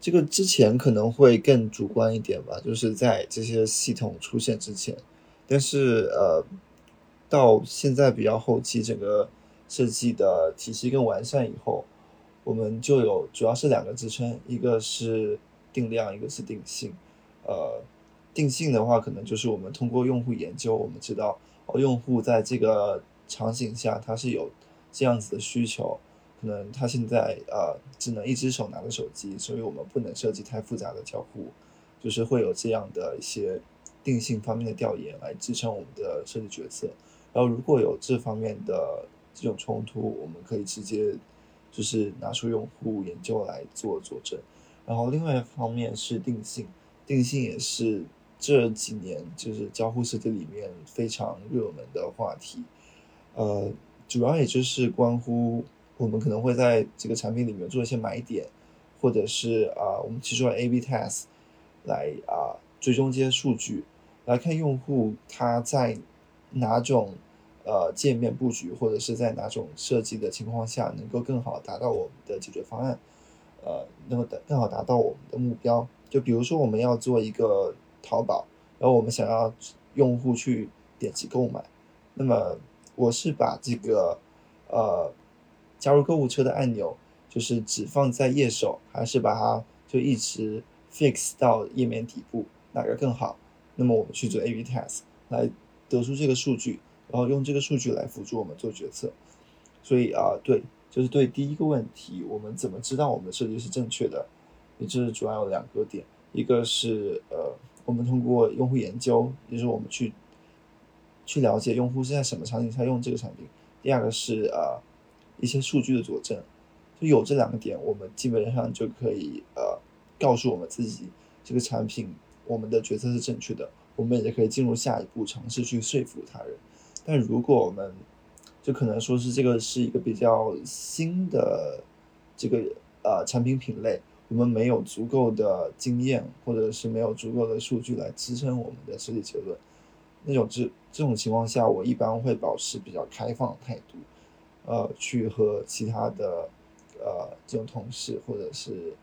这个之前可能会更主观一点吧，就是在这些系统出现之前。但是呃，到现在比较后期，整个设计的体系更完善以后，我们就有主要是两个支撑，一个是定量，一个是定性。呃，定性的话，可能就是我们通过用户研究，我们知道哦，用户在这个场景下他是有这样子的需求，可能他现在呃只能一只手拿着手机，所以我们不能设计太复杂的交互，就是会有这样的一些。定性方面的调研来支撑我们的设计决策，然后如果有这方面的这种冲突，我们可以直接就是拿出用户研究来做佐证。然后另外一方面是定性，定性也是这几年就是交互设计里面非常热门的话题。呃，主要也就是关乎我们可能会在这个产品里面做一些买点，或者是啊，我们提出了 A/B test 来啊。追踪这些数据来看用户他在哪种呃界面布局或者是在哪种设计的情况下能够更好达到我们的解决方案，呃，能够更好达到我们的目标。就比如说我们要做一个淘宝，然后我们想要用户去点击购买，那么我是把这个呃加入购物车的按钮就是只放在页首，还是把它就一直 fix 到页面底部？哪个更好？那么我们去做 A/B test 来得出这个数据，然后用这个数据来辅助我们做决策。所以啊，对，就是对第一个问题，我们怎么知道我们的设计是正确的？也就是主要有两个点，一个是呃，我们通过用户研究，也就是我们去去了解用户是在什么场景下用这个产品；第二个是呃一些数据的佐证。就有这两个点，我们基本上就可以呃告诉我们自己这个产品。我们的决策是正确的，我们也可以进入下一步，尝试去说服他人。但如果我们就可能说是这个是一个比较新的这个呃产品品类，我们没有足够的经验，或者是没有足够的数据来支撑我们的设计结论，那种这这种情况下，我一般会保持比较开放的态度，呃，去和其他的呃这种同事或者是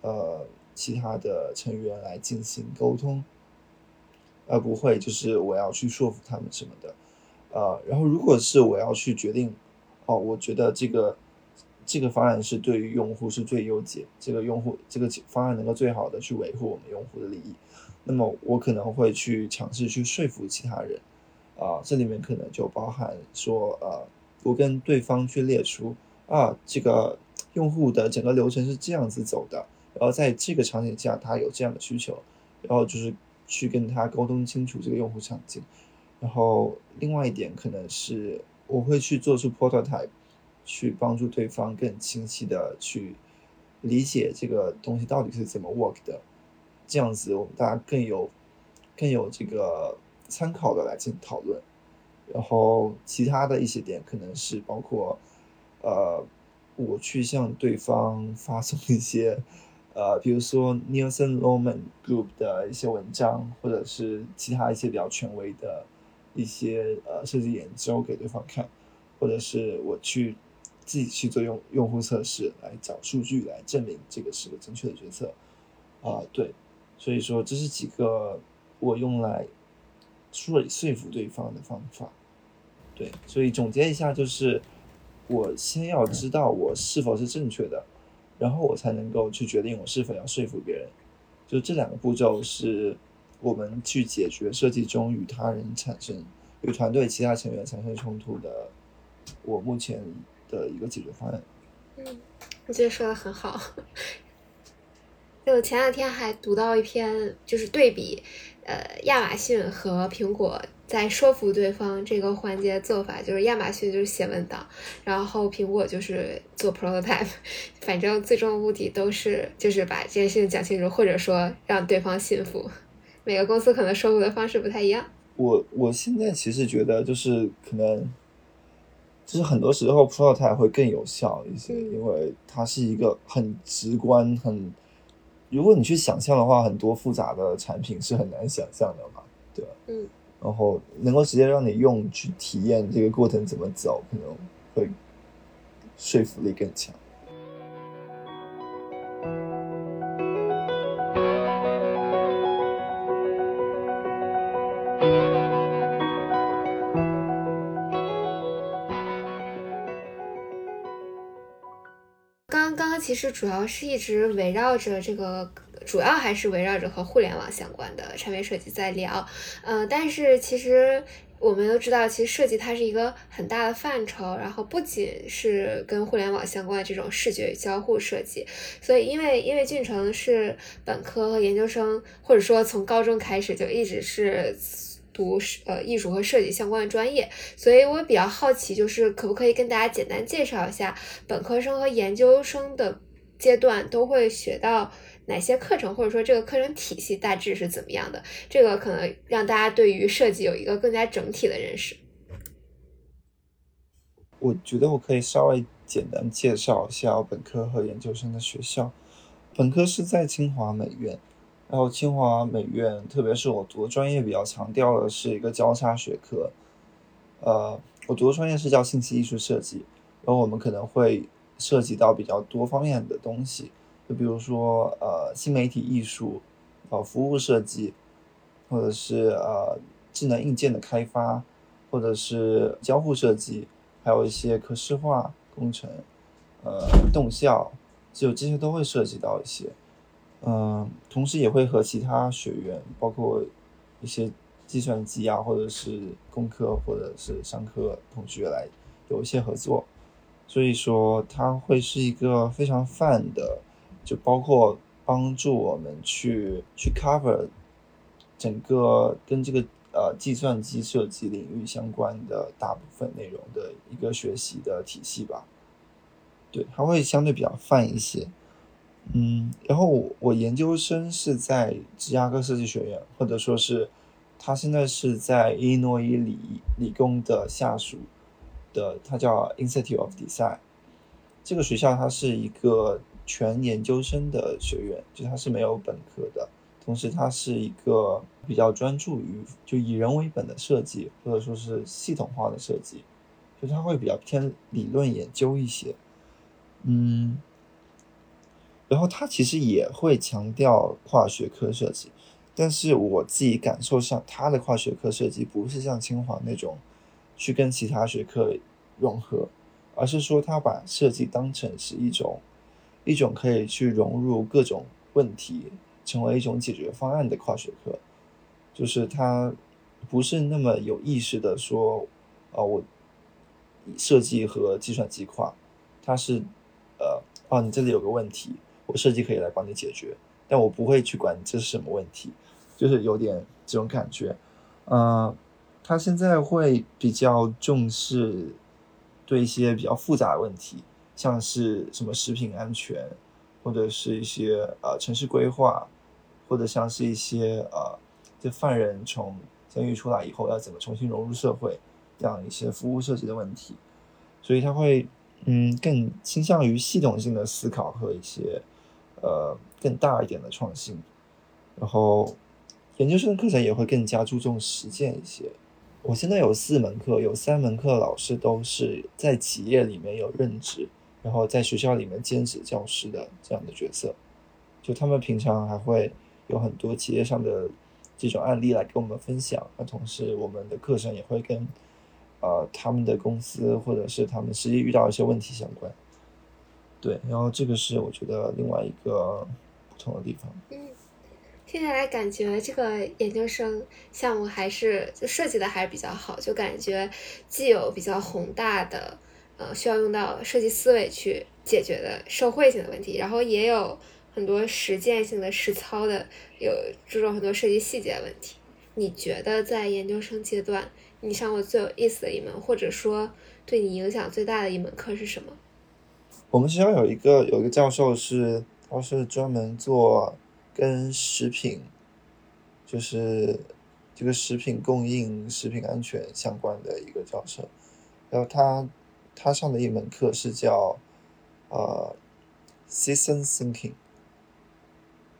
呃。其他的成员来进行沟通，而不会就是我要去说服他们什么的，呃，然后如果是我要去决定，哦，我觉得这个这个方案是对于用户是最优解，这个用户这个方案能够最好的去维护我们用户的利益，那么我可能会去尝试去说服其他人，啊，这里面可能就包含说，呃，我跟对方去列出啊，这个用户的整个流程是这样子走的。然后在这个场景下，他有这样的需求，然后就是去跟他沟通清楚这个用户场景。然后另外一点可能是我会去做出 prototype，去帮助对方更清晰的去理解这个东西到底是怎么 work 的。这样子我们大家更有更有这个参考的来进行讨论。然后其他的一些点可能是包括呃，我去向对方发送一些。呃，比如说 Nielsen Roman Group 的一些文章，或者是其他一些比较权威的一些呃设计研究给对方看，或者是我去自己去做用用户测试，来找数据来证明这个是个正确的决策。啊，对，所以说这是几个我用来说说服对方的方法。对，所以总结一下就是，我先要知道我是否是正确的。然后我才能够去决定我是否要说服别人，就这两个步骤是我们去解决设计中与他人产生、与团队其他成员产生冲突的，我目前的一个解决方案。嗯，我觉得说的很好。就我前两天还读到一篇，就是对比呃，亚马逊和苹果在说服对方这个环节做法，就是亚马逊就是写文档，然后苹果就是做 prototype，反正最终目的都是就是把这件事情讲清楚，或者说让对方信服。每个公司可能说服的方式不太一样。我我现在其实觉得就是可能，就是很多时候 prototype 会更有效一些，因为它是一个很直观很。如果你去想象的话，很多复杂的产品是很难想象的嘛，对吧？嗯。然后能够直接让你用去体验这个过程怎么走，可能会说服力更强。其实主要是一直围绕着这个，主要还是围绕着和互联网相关的产品设计在聊。呃，但是其实我们都知道，其实设计它是一个很大的范畴，然后不仅是跟互联网相关的这种视觉交互设计。所以，因为因为俊成是本科和研究生，或者说从高中开始就一直是。读呃艺术和设计相关的专业，所以我比较好奇，就是可不可以跟大家简单介绍一下本科生和研究生的阶段都会学到哪些课程，或者说这个课程体系大致是怎么样的？这个可能让大家对于设计有一个更加整体的认识。我觉得我可以稍微简单介绍一下本科和研究生的学校。本科是在清华美院。然后清华美院，特别是我读的专业比较强调的是一个交叉学科，呃，我读的专业是叫信息艺术设计，然后我们可能会涉及到比较多方面的东西，就比如说呃新媒体艺术，呃服务设计，或者是呃智能硬件的开发，或者是交互设计，还有一些可视化工程，呃动效，就这些都会涉及到一些。嗯，同时也会和其他学院，包括一些计算机啊，或者是工科或者是商科同学来有一些合作，所以说它会是一个非常泛的，就包括帮助我们去去 cover 整个跟这个呃计算机设计领域相关的大部分内容的一个学习的体系吧。对，它会相对比较泛一些。嗯，然后我研究生是在芝加哥设计学院，或者说是，他现在是在伊利诺伊理理工的下属的，他叫 Institute of Design。这个学校它是一个全研究生的学院，就它是没有本科的，同时它是一个比较专注于就以人为本的设计，或者说是系统化的设计，就它会比较偏理论研究一些，嗯。然后他其实也会强调跨学科设计，但是我自己感受上，他的跨学科设计不是像清华那种去跟其他学科融合，而是说他把设计当成是一种一种可以去融入各种问题，成为一种解决方案的跨学科，就是他不是那么有意识的说，啊，我设计和计算机跨，他是呃，哦，你这里有个问题。设计可以来帮你解决，但我不会去管这是什么问题，就是有点这种感觉。呃，他现在会比较重视对一些比较复杂的问题，像是什么食品安全，或者是一些呃城市规划，或者像是一些呃这犯人从监狱出来以后要怎么重新融入社会这样一些服务设计的问题，所以他会嗯更倾向于系统性的思考和一些。呃，更大一点的创新，然后研究生课程也会更加注重实践一些。我现在有四门课，有三门课老师都是在企业里面有任职，然后在学校里面兼职教师的这样的角色。就他们平常还会有很多企业上的这种案例来跟我们分享，那同时我们的课程也会跟呃他们的公司或者是他们实际遇到一些问题相关。对，然后这个是我觉得另外一个不同的地方。嗯，听下来感觉这个研究生项目还是就设计的还是比较好，就感觉既有比较宏大的呃需要用到设计思维去解决的社会性的问题，然后也有很多实践性的、实操的，有注重很多设计细节的问题。你觉得在研究生阶段，你上过最有意思的一门，或者说对你影响最大的一门课是什么？我们学校有一个有一个教授是，他是专门做跟食品，就是这个食品供应、食品安全相关的一个教授。然后他他上的一门课是叫呃 system thinking，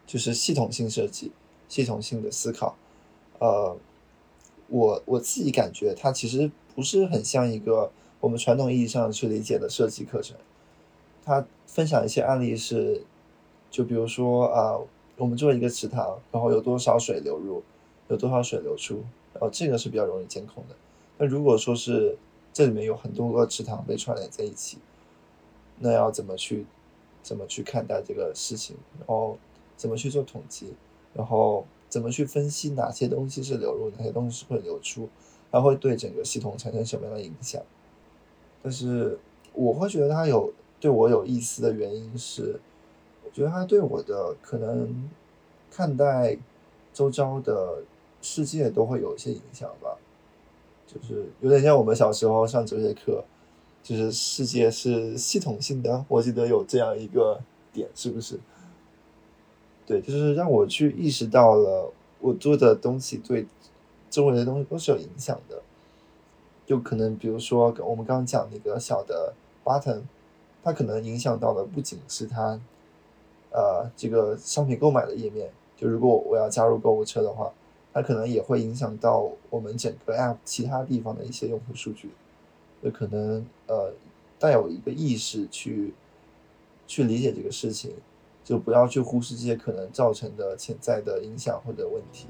就是系统性设计、系统性的思考。呃，我我自己感觉它其实不是很像一个我们传统意义上去理解的设计课程。他分享一些案例是，就比如说啊，我们做一个池塘，然后有多少水流入，有多少水流出，然后这个是比较容易监控的。那如果说是这里面有很多个池塘被串联在一起，那要怎么去怎么去看待这个事情？然后怎么去做统计？然后怎么去分析哪些东西是流入，哪些东西是会流出，它会对整个系统产生什么样的影响？但是我会觉得它有。对我有意思的原因是，我觉得他对我的可能看待周遭的世界都会有一些影响吧，就是有点像我们小时候上哲学课，就是世界是系统性的，我记得有这样一个点，是不是？对，就是让我去意识到了我做的东西对周围的东西都是有影响的，就可能比如说我们刚刚讲那个小的 button。它可能影响到的不仅是它，呃，这个商品购买的页面。就如果我要加入购物车的话，它可能也会影响到我们整个 App 其他地方的一些用户数据。就可能呃带有一个意识去去理解这个事情，就不要去忽视这些可能造成的潜在的影响或者问题。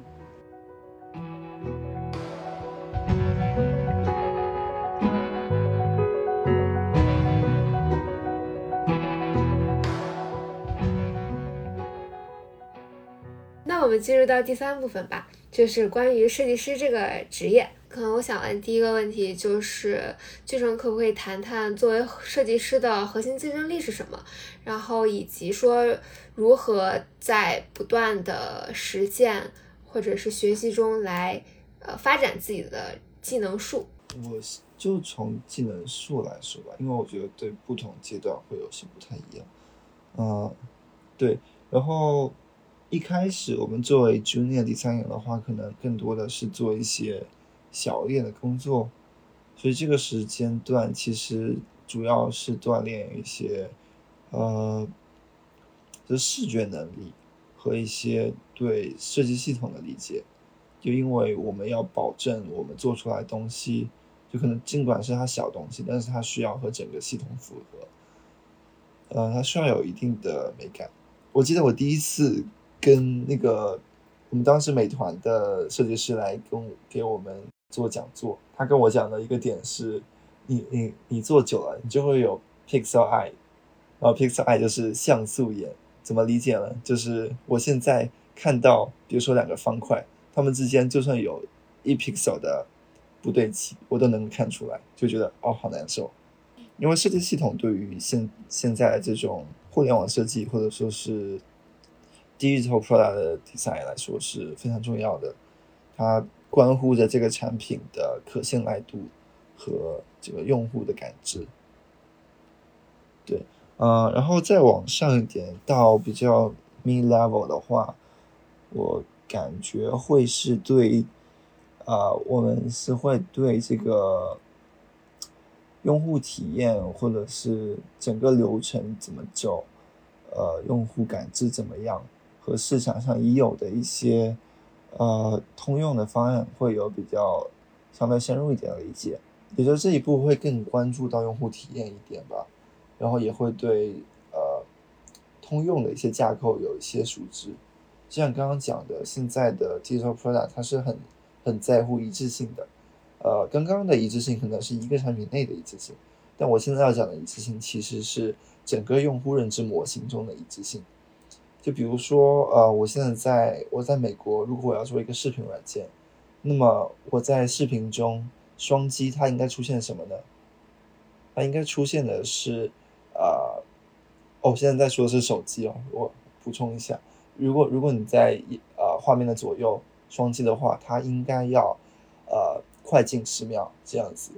我们进入到第三部分吧，就是关于设计师这个职业。可能我想问第一个问题就是，剧生可不可以谈谈作为设计师的核心竞争力是什么？然后以及说如何在不断的实践或者是学习中来呃发展自己的技能树？我就从技能树来说吧，因为我觉得对不同阶段会有些不太一样。嗯，对，然后。一开始我们作为 junior 第三人的话，可能更多的是做一些小一点的工作，所以这个时间段其实主要是锻炼一些，呃，就视觉能力和一些对设计系统的理解。就因为我们要保证我们做出来东西，就可能尽管是它小东西，但是它需要和整个系统符合，呃，它需要有一定的美感。我记得我第一次。跟那个我们当时美团的设计师来跟给我们做讲座，他跟我讲的一个点是，你你你做久了，你就会有 pixel eye，然后 pixel eye 就是像素眼，怎么理解呢？就是我现在看到，比如说两个方块，它们之间就算有一 pixel 的不对齐，我都能看出来，就觉得哦好难受，因为设计系统对于现现在这种互联网设计或者说是。Digital product 的 design 来说是非常重要的，它关乎着这个产品的可信赖度和这个用户的感知。对，嗯，然后再往上一点到比较 mid level 的话，我感觉会是对，啊，我们是会对这个用户体验或者是整个流程怎么走，呃，用户感知怎么样。和市场上已有的一些呃通用的方案会有比较相对深入一点的理解，也就这一步会更关注到用户体验一点吧，然后也会对呃通用的一些架构有一些熟知。就像刚刚讲的，现在的 digital product 它是很很在乎一致性的，呃，刚刚的一致性可能是一个产品内的一致性，但我现在要讲的一致性其实是整个用户认知模型中的一致性。就比如说，呃，我现在在我在美国，如果我要做一个视频软件，那么我在视频中双击它应该出现什么呢？它应该出现的是，呃，哦，现在在说的是手机哦，我补充一下，如果如果你在呃画面的左右双击的话，它应该要呃快进十秒这样子。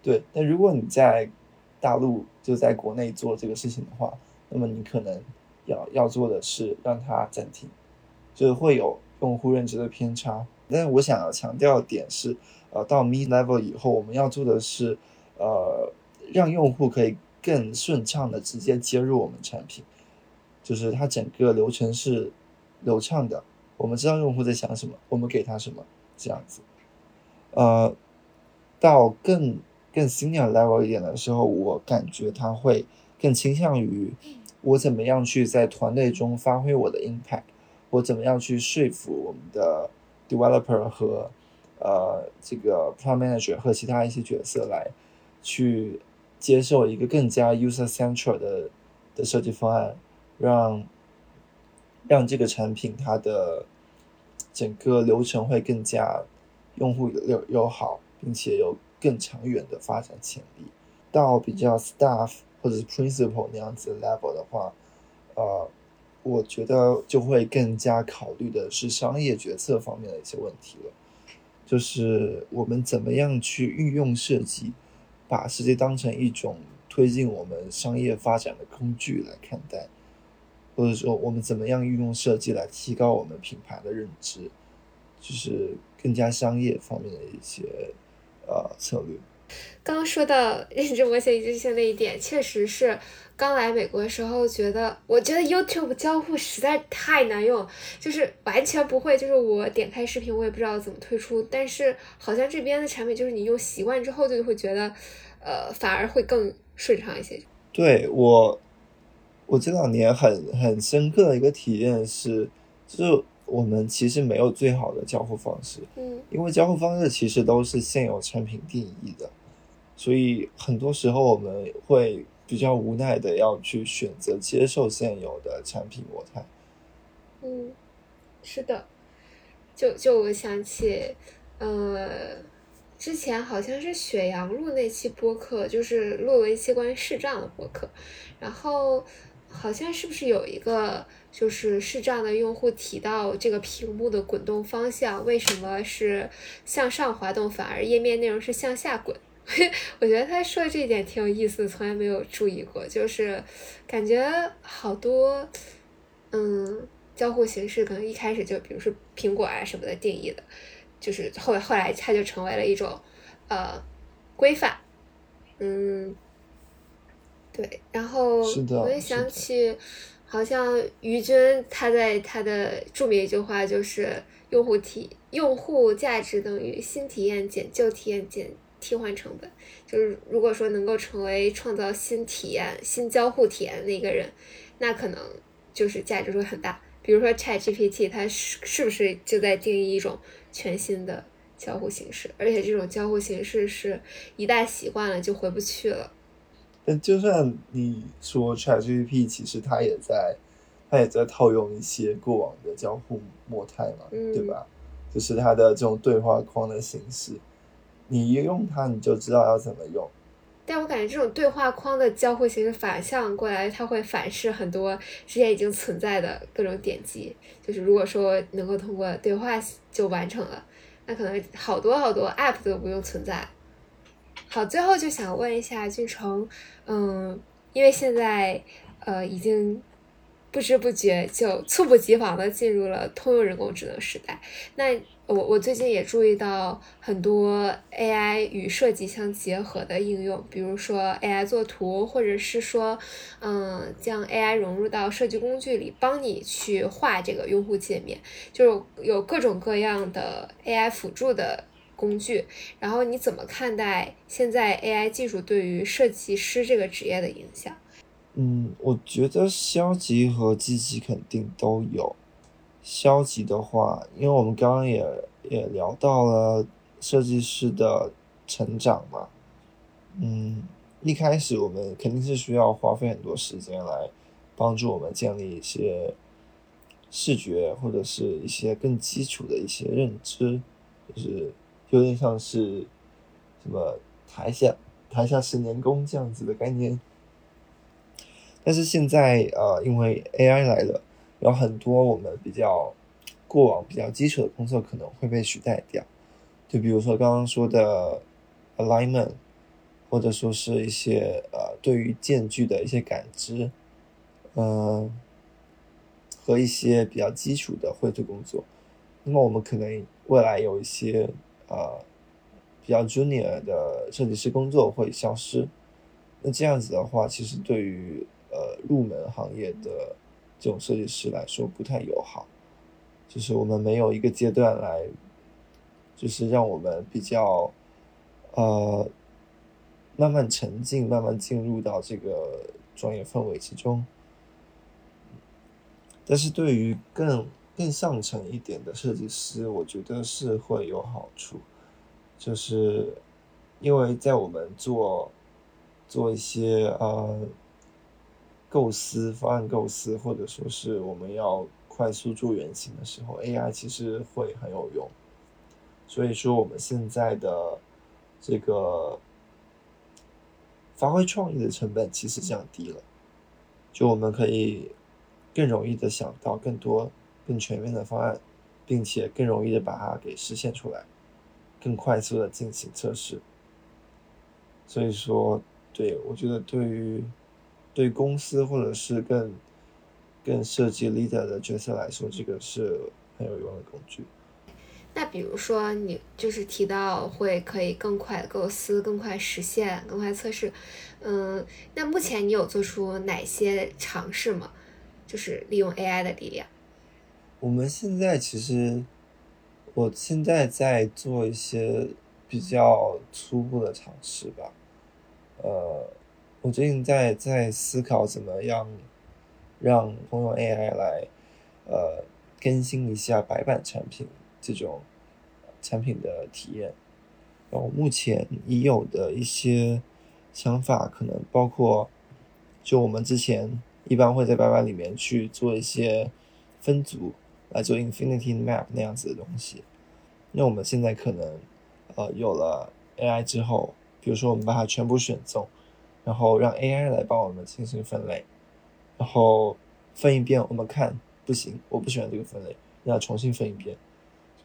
对，但如果你在大陆就在国内做这个事情的话，那么你可能要要做的是让它暂停，就是会有用户认知的偏差。但是我想要强调点是，呃，到 mid level 以后，我们要做的是，呃，让用户可以更顺畅的直接接入我们产品，就是它整个流程是流畅的。我们知道用户在想什么，我们给他什么，这样子。呃，到更更 senior level 一点的时候，我感觉他会更倾向于我怎么样去在团队中发挥我的 impact，我怎么样去说服我们的 developer 和呃这个 product manager 和其他一些角色来去接受一个更加 user central 的的设计方案，让让这个产品它的整个流程会更加用户友友好，并且有。更长远的发展潜力，到比较 staff 或者是 principal 那样子的 level 的话，呃，我觉得就会更加考虑的是商业决策方面的一些问题了，就是我们怎么样去运用设计，把设计当成一种推进我们商业发展的工具来看待，或者说我们怎么样运用设计来提高我们品牌的认知，就是更加商业方面的一些。呃，策略。刚刚说到认知模型一致性那一点，确实是刚来美国的时候觉得，我觉得 YouTube 交互实在太难用，就是完全不会，就是我点开视频我也不知道怎么退出。但是好像这边的产品就是你用习惯之后就会觉得，呃，反而会更顺畅一些。对我，我这两年很很深刻的一个体验是，就是。我们其实没有最好的交互方式，嗯，因为交互方式其实都是现有产品定义的，所以很多时候我们会比较无奈的要去选择接受现有的产品模态。嗯，是的，就就我想起，呃，之前好像是雪阳录那期播客，就是录了一期关于视障的播客，然后好像是不是有一个。就是视障的用户提到这个屏幕的滚动方向为什么是向上滑动，反而页面内容是向下滚？我觉得他说的这一点挺有意思，从来没有注意过。就是感觉好多，嗯，交互形式可能一开始就比如说苹果啊什么的定义的，就是后后来它就成为了一种呃规范，嗯，对。然后我也想起。好像于军他在他的著名一句话就是“用户体用户价值等于新体验减旧体验减替换成本”，就是如果说能够成为创造新体验、新交互体验的那个人，那可能就是价值会很大。比如说 Chat GPT，它是是不是就在定义一种全新的交互形式？而且这种交互形式是一旦习惯了就回不去了。但就算你说 ChatGPT，其实它也在，它也在套用一些过往的交互模态嘛，对吧？就是它的这种对话框的形式，你一用它，你就知道要怎么用。但我感觉这种对话框的交互形式反向过来，它会反噬很多之前已经存在的各种点击。就是如果说能够通过对话就完成了，那可能好多好多 App 都不用存在。好，最后就想问一下俊成，嗯，因为现在呃已经不知不觉就猝不及防的进入了通用人工智能时代。那我我最近也注意到很多 AI 与设计相结合的应用，比如说 AI 作图，或者是说嗯将 AI 融入到设计工具里，帮你去画这个用户界面，就有各种各样的 AI 辅助的。工具，然后你怎么看待现在 AI 技术对于设计师这个职业的影响？嗯，我觉得消极和积极肯定都有。消极的话，因为我们刚刚也也聊到了设计师的成长嘛，嗯，一开始我们肯定是需要花费很多时间来帮助我们建立一些视觉或者是一些更基础的一些认知，就是。有点像是什么台下台下十年功这样子的概念，但是现在呃，因为 AI 来了，有很多我们比较过往比较基础的工作可能会被取代掉。就比如说刚刚说的 alignment，或者说是一些呃对于间距的一些感知，嗯，和一些比较基础的绘图工作。那么我们可能未来有一些呃比较 junior 的设计师工作会消失。那这样子的话，其实对于呃入门行业的这种设计师来说不太友好。就是我们没有一个阶段来。就是让我们比较，呃，慢慢沉浸，慢慢进入到这个专业氛围之中。但是对于更更上层一点的设计师，我觉得是会有好处，就是因为在我们做做一些呃构思、方案构思，或者说是我们要快速做原型的时候，AI 其实会很有用。所以说，我们现在的这个发挥创意的成本其实降低了，就我们可以更容易的想到更多、更全面的方案，并且更容易的把它给实现出来，更快速的进行测试。所以说，对我觉得对于对公司或者是更更设计 leader 的角色来说，这个是很有用的工具。那比如说，你就是提到会可以更快构思、更快实现、更快测试，嗯，那目前你有做出哪些尝试吗？就是利用 AI 的力量。我们现在其实，我现在在做一些比较初步的尝试吧。呃，我最近在在思考怎么样让通用 AI 来呃更新一下白板产品。这种产品的体验，然后目前已有的一些想法，可能包括，就我们之前一般会在白板里面去做一些分组，来做 Infinity Map 那样子的东西。那我们现在可能，呃，有了 AI 之后，比如说我们把它全部选中，然后让 AI 来帮我们进行分类，然后分一遍，我们看不行，我不喜欢这个分类，那重新分一遍。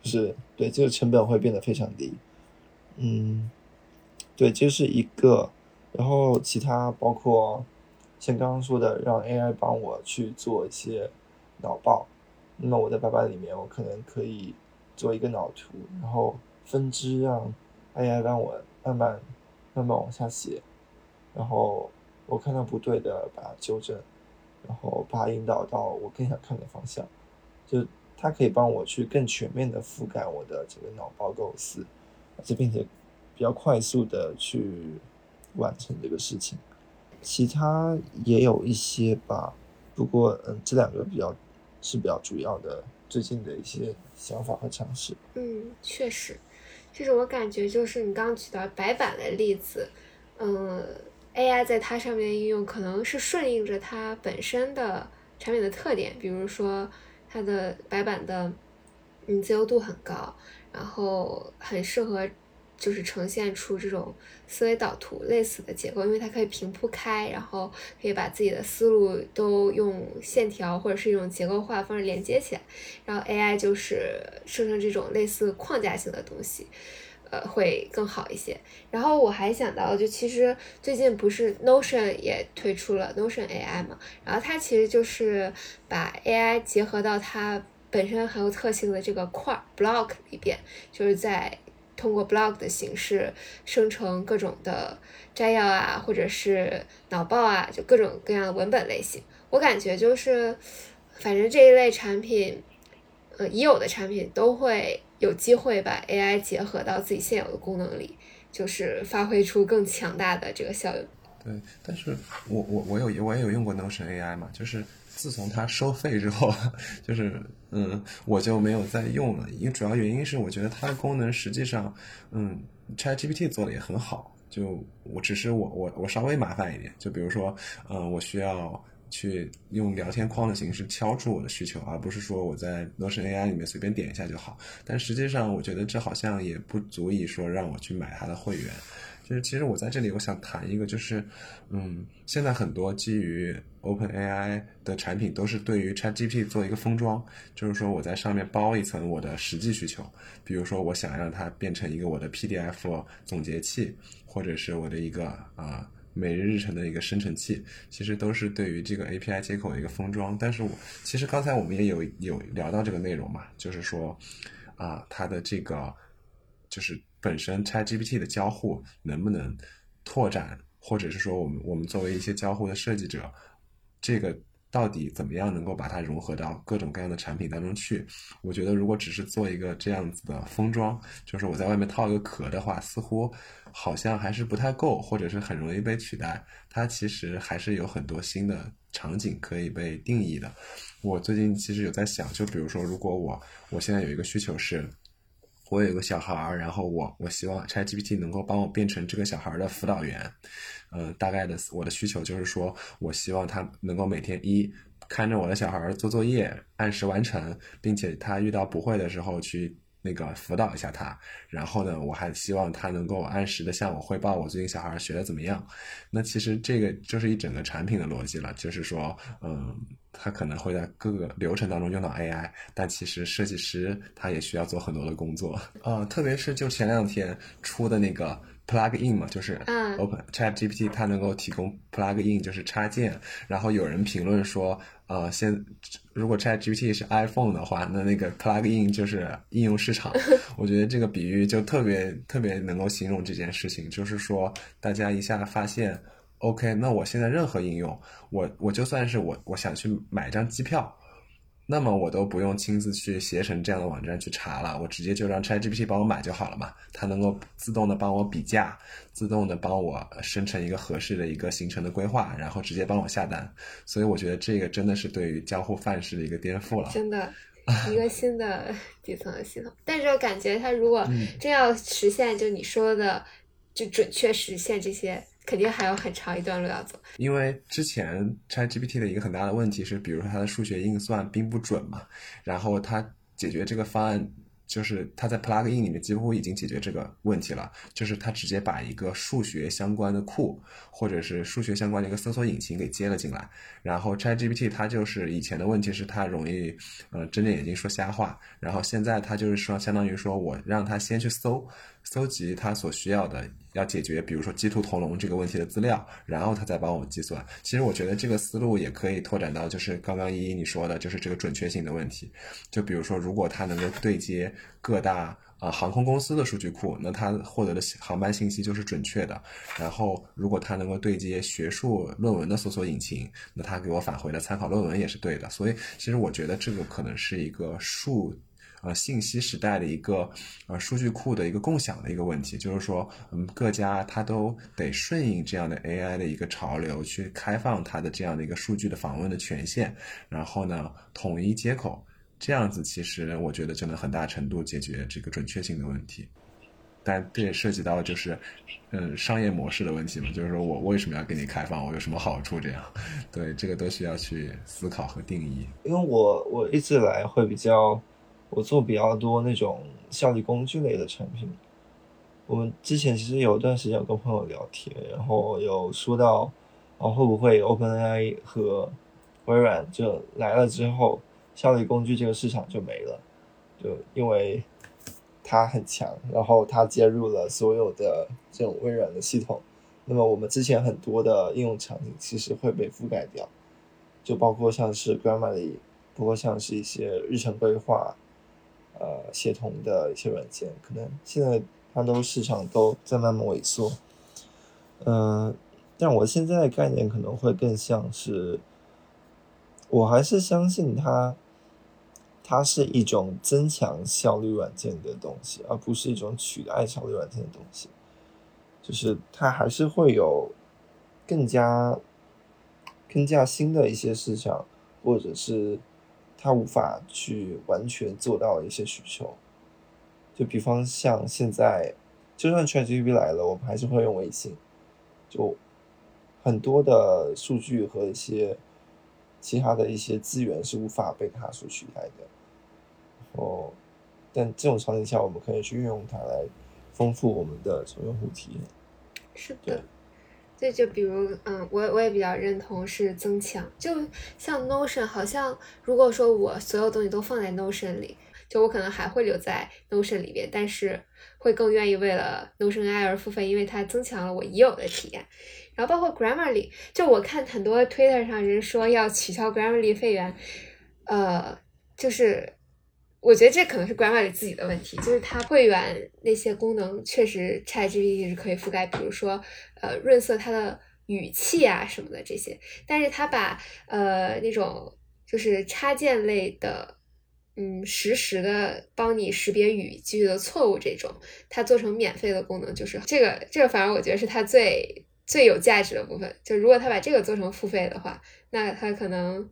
就是对这个成本会变得非常低，嗯，对，这是一个，然后其他包括像刚刚说的，让 AI 帮我去做一些脑报，那么我在白板里面，我可能可以做一个脑图，然后分支让 AI 让我慢慢慢慢往下写，然后我看到不对的把它纠正，然后把它引导到我更想看的方向，就。它可以帮我去更全面的覆盖我的这个脑包构思，而且并且比较快速的去完成这个事情。其他也有一些吧，不过嗯，这两个比较是比较主要的最近的一些想法和尝试。嗯，确实，就是我感觉就是你刚刚举到白板的例子，嗯，AI 在它上面应用可能是顺应着它本身的产品的特点，比如说。它的白板的嗯自由度很高，然后很适合就是呈现出这种思维导图类似的结构，因为它可以平铺开，然后可以把自己的思路都用线条或者是一种结构化方式连接起来，然后 AI 就是生成这种类似框架性的东西。呃，会更好一些。然后我还想到，就其实最近不是 Notion 也推出了 Notion AI 嘛？然后它其实就是把 AI 结合到它本身很有特性的这个块 block 里边，就是在通过 blog 的形式生成各种的摘要啊，或者是脑报啊，就各种各样的文本类型。我感觉就是，反正这一类产品，呃，已有的产品都会。有机会把 AI 结合到自己现有的功能里，就是发挥出更强大的这个效用。对，但是我我我有我也有用过 Notion AI 嘛，就是自从它收费之后，就是嗯，我就没有再用了。因为主要原因是我觉得它的功能实际上，嗯，ChatGPT 做的也很好，就我只是我我我稍微麻烦一点，就比如说，嗯，我需要。去用聊天框的形式敲出我的需求，而不是说我在 Notion AI 里面随便点一下就好。但实际上，我觉得这好像也不足以说让我去买它的会员。就是其实我在这里我想谈一个，就是嗯，现在很多基于 OpenAI 的产品都是对于 ChatGPT 做一个封装，就是说我在上面包一层我的实际需求，比如说我想让它变成一个我的 PDF 总结器，或者是我的一个啊。每日日程的一个生成器，其实都是对于这个 API 接口的一个封装。但是我其实刚才我们也有有聊到这个内容嘛，就是说啊，它的这个就是本身 ChatGPT 的交互能不能拓展，或者是说我们我们作为一些交互的设计者，这个。到底怎么样能够把它融合到各种各样的产品当中去？我觉得如果只是做一个这样子的封装，就是我在外面套一个壳的话，似乎好像还是不太够，或者是很容易被取代。它其实还是有很多新的场景可以被定义的。我最近其实有在想，就比如说，如果我我现在有一个需求是。我有个小孩儿，然后我我希望 ChatGPT 能够帮我变成这个小孩儿的辅导员。嗯，大概的我的需求就是说，我希望他能够每天一看着我的小孩儿做作业，按时完成，并且他遇到不会的时候去。那个辅导一下他，然后呢，我还希望他能够按时的向我汇报我最近小孩学的怎么样。那其实这个就是一整个产品的逻辑了，就是说，嗯，他可能会在各个流程当中用到 AI，但其实设计师他也需要做很多的工作呃，特别是就前两天出的那个。plug in 嘛，就是 Open Chat GPT，它能够提供 plug in，就是插件。然后有人评论说，呃，现如果 Chat GPT 是 iPhone 的话，那那个 plug in 就是应用市场。我觉得这个比喻就特别特别能够形容这件事情，就是说大家一下发现，OK，那我现在任何应用，我我就算是我我想去买张机票。那么我都不用亲自去携程这样的网站去查了，我直接就让 ChatGPT 帮我买就好了嘛。它能够自动的帮我比价，自动的帮我生成一个合适的一个行程的规划，然后直接帮我下单。所以我觉得这个真的是对于交互范式的一个颠覆了，真的 一个新的底层的系统。但是我感觉它如果真要实现，就你说的，就准确实现这些。肯定还有很长一段路要走，因为之前 ChatGPT 的一个很大的问题是，比如说它的数学运算并不准嘛，然后它解决这个方案。就是它在 plug in 里面几乎已经解决这个问题了，就是它直接把一个数学相关的库或者是数学相关的一个搜索引擎给接了进来，然后 ChatGPT 它就是以前的问题是它容易呃睁着眼睛说瞎话，然后现在它就是说相当于说我让它先去搜搜集它所需要的要解决比如说鸡兔同笼这个问题的资料，然后它再帮我计算。其实我觉得这个思路也可以拓展到就是刚刚依依你说的就是这个准确性的问题，就比如说如果它能够对接。各大啊航空公司的数据库，那它获得的航班信息就是准确的。然后，如果它能够对接学术论文的搜索引擎，那它给我返回的参考论文也是对的。所以，其实我觉得这个可能是一个数呃信息时代的一个呃数据库的一个共享的一个问题，就是说，嗯，各家它都得顺应这样的 AI 的一个潮流，去开放它的这样的一个数据的访问的权限，然后呢，统一接口。这样子其实我觉得就能很大程度解决这个准确性的问题，但这也涉及到就是，嗯，商业模式的问题嘛，就是说我为什么要给你开放，我有什么好处？这样，对，这个都需要去思考和定义。因为我我一直来会比较，我做比较多那种效率工具类的产品。我们之前其实有一段时间有跟朋友聊天，然后有说到，啊会不会 OpenAI 和微软就来了之后。效率工具这个市场就没了，就因为它很强，然后它接入了所有的这种微软的系统，那么我们之前很多的应用场景其实会被覆盖掉，就包括像是 Grammarly，包括像是一些日程规划，呃，协同的一些软件，可能现在它都市场都在慢慢萎缩，嗯，但我现在的概念可能会更像是，我还是相信它。它是一种增强效率软件的东西，而不是一种取代效率软件的东西。就是它还是会有更加、更加新的一些市场，或者是它无法去完全做到的一些需求。就比方像现在，就算 ChatGPT 来了，我们还是会用微信。就很多的数据和一些其他的一些资源是无法被它所取代的。哦，但这种场景下，我们可以去运用它来丰富我们的从用户体验。是的。对，就比如，嗯，我我也比较认同是增强，就像 Notion，好像如果说我所有东西都放在 Notion 里，就我可能还会留在 Notion 里边，但是会更愿意为了 Notion AI 而付费，因为它增强了我已有的体验。然后包括 Grammarly，就我看很多 Twitter 上人说要取消 Grammarly 会员，呃，就是我觉得这可能是 Grammarly 自己的问题，就是它会员那些功能确实 ChatGPT 是可以覆盖，比如说呃润色它的语气啊什么的这些，但是它把呃那种就是插件类的。嗯，实时的帮你识别语句的错误，这种它做成免费的功能，就是这个这个，反而我觉得是它最最有价值的部分。就如果它把这个做成付费的话，那它可能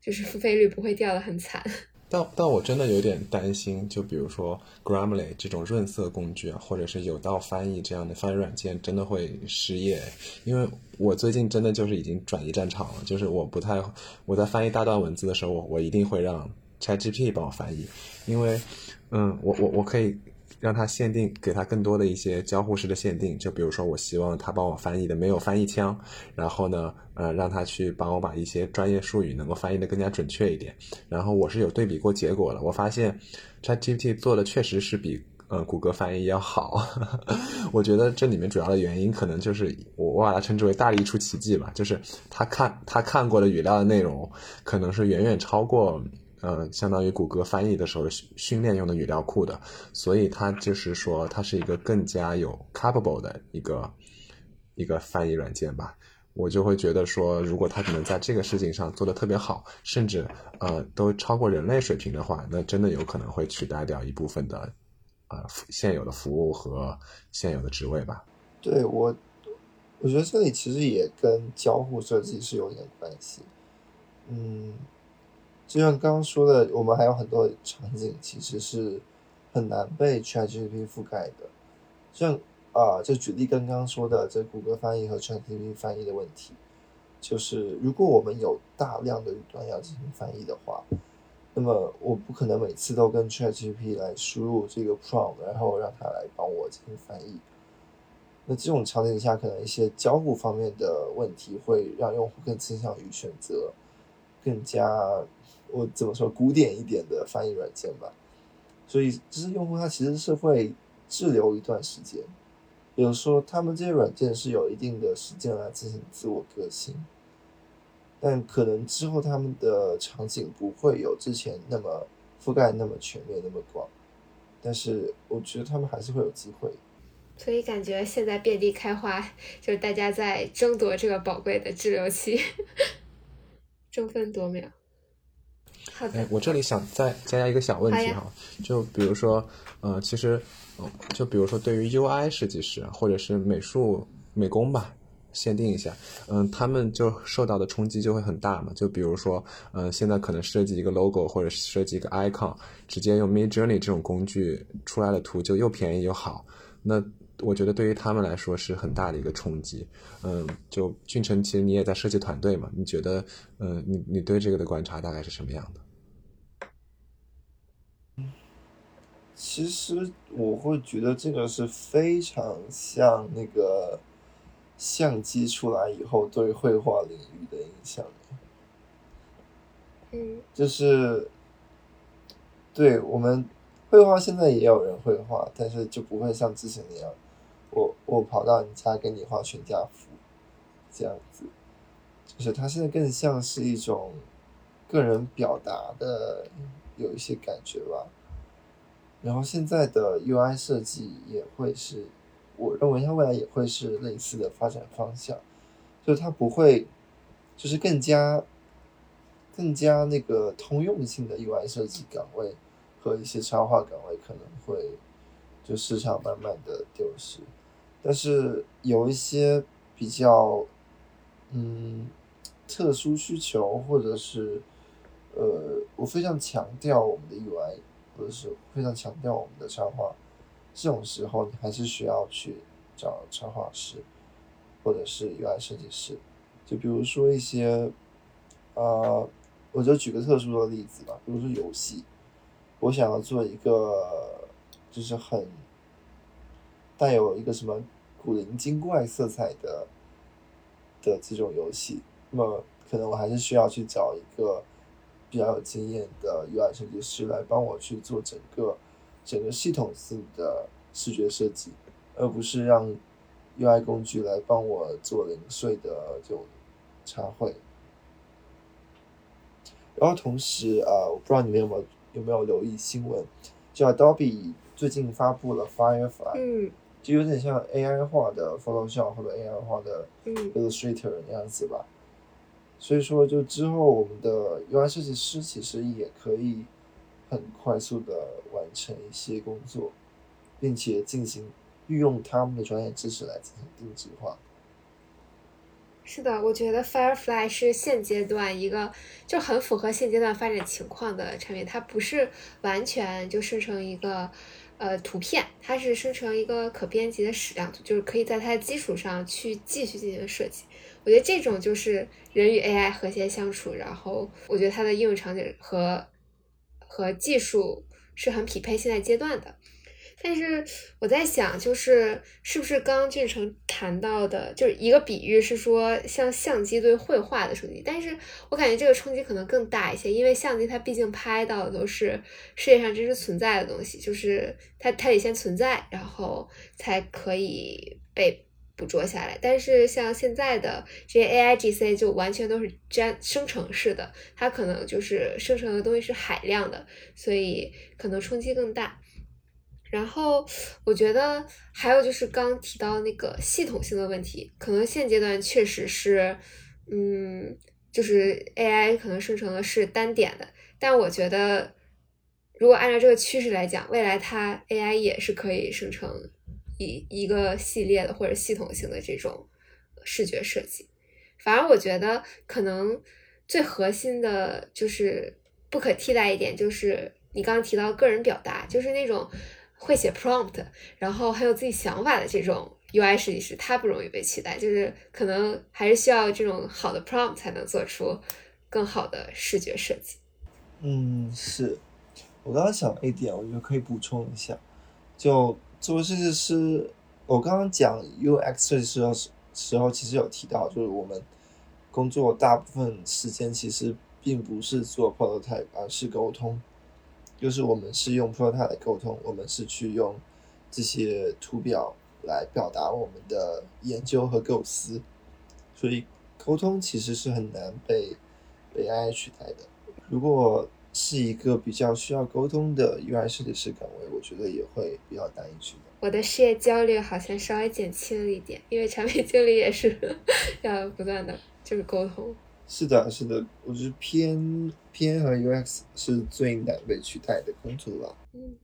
就是付费率不会掉的很惨。但但我真的有点担心，就比如说 Grammarly 这种润色工具啊，或者是有道翻译这样的翻译软件，真的会失业。因为我最近真的就是已经转移战场了，就是我不太我在翻译大段文字的时候，我我一定会让 ChatGPT 帮我翻译，因为嗯，我我我可以让它限定给它更多的一些交互式的限定，就比如说我希望它帮我翻译的没有翻译腔，然后呢，呃，让它去帮我把一些专业术语能够翻译的更加准确一点。然后我是有对比过结果了，我发现 ChatGPT 做的确实是比呃谷歌翻译要好。我觉得这里面主要的原因可能就是我我把它称之为大力出奇迹吧，就是他看他看过的语料的内容可能是远远超过。呃，相当于谷歌翻译的时候训练用的语料库的，所以它就是说它是一个更加有 capable 的一个一个翻译软件吧。我就会觉得说，如果它可能在这个事情上做的特别好，甚至呃都超过人类水平的话，那真的有可能会取代掉一部分的呃现有的服务和现有的职位吧。对我，我觉得这里其实也跟交互设计是有点关系。嗯。就像刚刚说的，我们还有很多场景其实是很难被 ChatGPT 覆盖的。像啊，就举例刚刚说的这谷歌翻译和 ChatGPT 翻译的问题，就是如果我们有大量的语段要进行翻译的话，那么我不可能每次都跟 ChatGPT 来输入这个 prompt，然后让它来帮我进行翻译。那这种场景下，可能一些交互方面的问题会让用户更倾向于选择更加。我怎么说古典一点的翻译软件吧，所以就是用户他其实是会滞留一段时间，比如说他们这些软件是有一定的时间来进行自我革新，但可能之后他们的场景不会有之前那么覆盖那么全面那么广，但是我觉得他们还是会有机会。所以感觉现在遍地开花，就是大家在争夺这个宝贵的滞留期，争分夺秒。哎，我这里想再加加一个小问题哈，就比如说，呃，其实，就比如说对于 UI 设计师或者是美术美工吧，限定一下，嗯，他们就受到的冲击就会很大嘛。就比如说，嗯，现在可能设计一个 logo 或者设计一个 icon，直接用 Midjourney 这种工具出来的图就又便宜又好，那。我觉得对于他们来说是很大的一个冲击，嗯，就俊成，其实你也在设计团队嘛，你觉得，嗯，你你对这个的观察大概是什么样的？其实我会觉得这个是非常像那个相机出来以后对绘画领域的影响，嗯，就是，对我们绘画现在也有人绘画，但是就不会像之前那样。我我跑到你家给你画全家福，这样子，就是它现在更像是一种个人表达的有一些感觉吧。然后现在的 UI 设计也会是，我认为它未来也会是类似的发展方向，就它不会，就是更加更加那个通用性的 UI 设计岗位和一些插画岗位可能会就市场慢慢的丢失。但是有一些比较，嗯，特殊需求，或者是，呃，我非常强调我们的 UI，或者是非常强调我们的插画，这种时候你还是需要去找插画师，或者是 UI 设计师。就比如说一些，呃，我就举个特殊的例子吧，比如说游戏，我想要做一个，就是很。带有一个什么古灵精怪色彩的的这种游戏，那么可能我还是需要去找一个比较有经验的 UI 设计师来帮我去做整个整个系统性的视觉设计，而不是让 UI 工具来帮我做零碎的这种插绘。然后同时，啊，我不知道你们有没有有没有留意新闻，就 Adobe 最近发布了 Firefly，嗯就有点像 AI 化的 Photoshop 或者 AI 化的嗯 Illustrator 那样子吧。所以说，就之后我们的 UI 设计师其实也可以很快速的完成一些工作，并且进行运用他们的专业知识来进行定制化。是的，我觉得 Firefly 是现阶段一个就很符合现阶段发展情况的产品，它不是完全就生成一个呃图片，它是生成一个可编辑的矢量图，就是可以在它的基础上去继续进行设计。我觉得这种就是人与 AI 和谐相处，然后我觉得它的应用场景和和技术是很匹配现在阶段的。但是我在想，就是是不是刚刚俊成谈到的，就是一个比喻是说像相机对绘画的冲击，但是我感觉这个冲击可能更大一些，因为相机它毕竟拍到的都是世界上真实存在的东西，就是它它得先存在，然后才可以被捕捉下来。但是像现在的这些 AI GC 就完全都是粘生成式的，它可能就是生成的东西是海量的，所以可能冲击更大。然后我觉得还有就是刚提到那个系统性的问题，可能现阶段确实是，嗯，就是 AI 可能生成的是单点的，但我觉得如果按照这个趋势来讲，未来它 AI 也是可以生成一一个系列的或者系统性的这种视觉设计。反而我觉得可能最核心的就是不可替代一点，就是你刚刚提到个人表达，就是那种。会写 prompt，然后很有自己想法的这种 UI 设计师，他不容易被取代。就是可能还是需要这种好的 prompt 才能做出更好的视觉设计。嗯，是我刚刚想了一点，我觉得可以补充一下。就作为设计师，我刚刚讲 UX 设计师的时候，其实有提到，就是我们工作大部分时间其实并不是做 prototype，而是沟通。就是我们是用 Prototy 来沟通，我们是去用这些图表来表达我们的研究和构思，所以沟通其实是很难被 AI 取代的。如果是一个比较需要沟通的 UI 设计师岗位，我觉得也会比较难以取代。我的事业焦虑好像稍微减轻了一点，因为产品经理也是 要不断的就是沟通。是的，是的，我觉得偏偏和 UX 是最难被取代的工作了。嗯。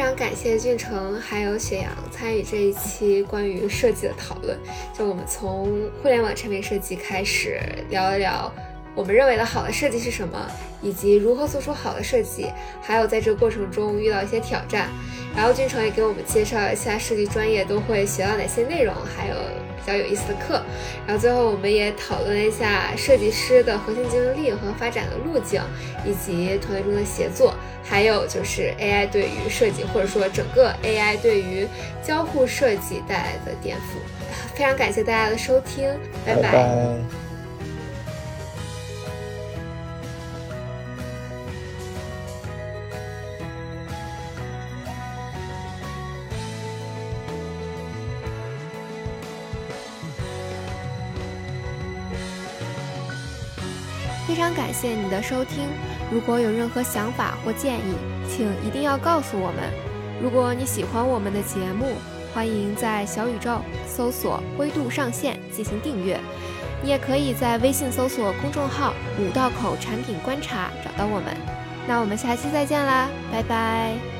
非常感谢俊成还有雪阳参与这一期关于设计的讨论。就我们从互联网产品设计开始聊一聊，我们认为的好的设计是什么，以及如何做出好的设计，还有在这个过程中遇到一些挑战。然后俊成也给我们介绍一下设计专业都会学到哪些内容，还有比较有意思的课。然后最后我们也讨论了一下设计师的核心竞争力和发展的路径，以及团队中的协作。还有就是 AI 对于设计，或者说整个 AI 对于交互设计带来的颠覆。非常感谢大家的收听，拜拜。非常感谢你的收听。如果有任何想法或建议，请一定要告诉我们。如果你喜欢我们的节目，欢迎在小宇宙搜索“灰度上线”进行订阅。你也可以在微信搜索公众号“五道口产品观察”找到我们。那我们下期再见啦，拜拜。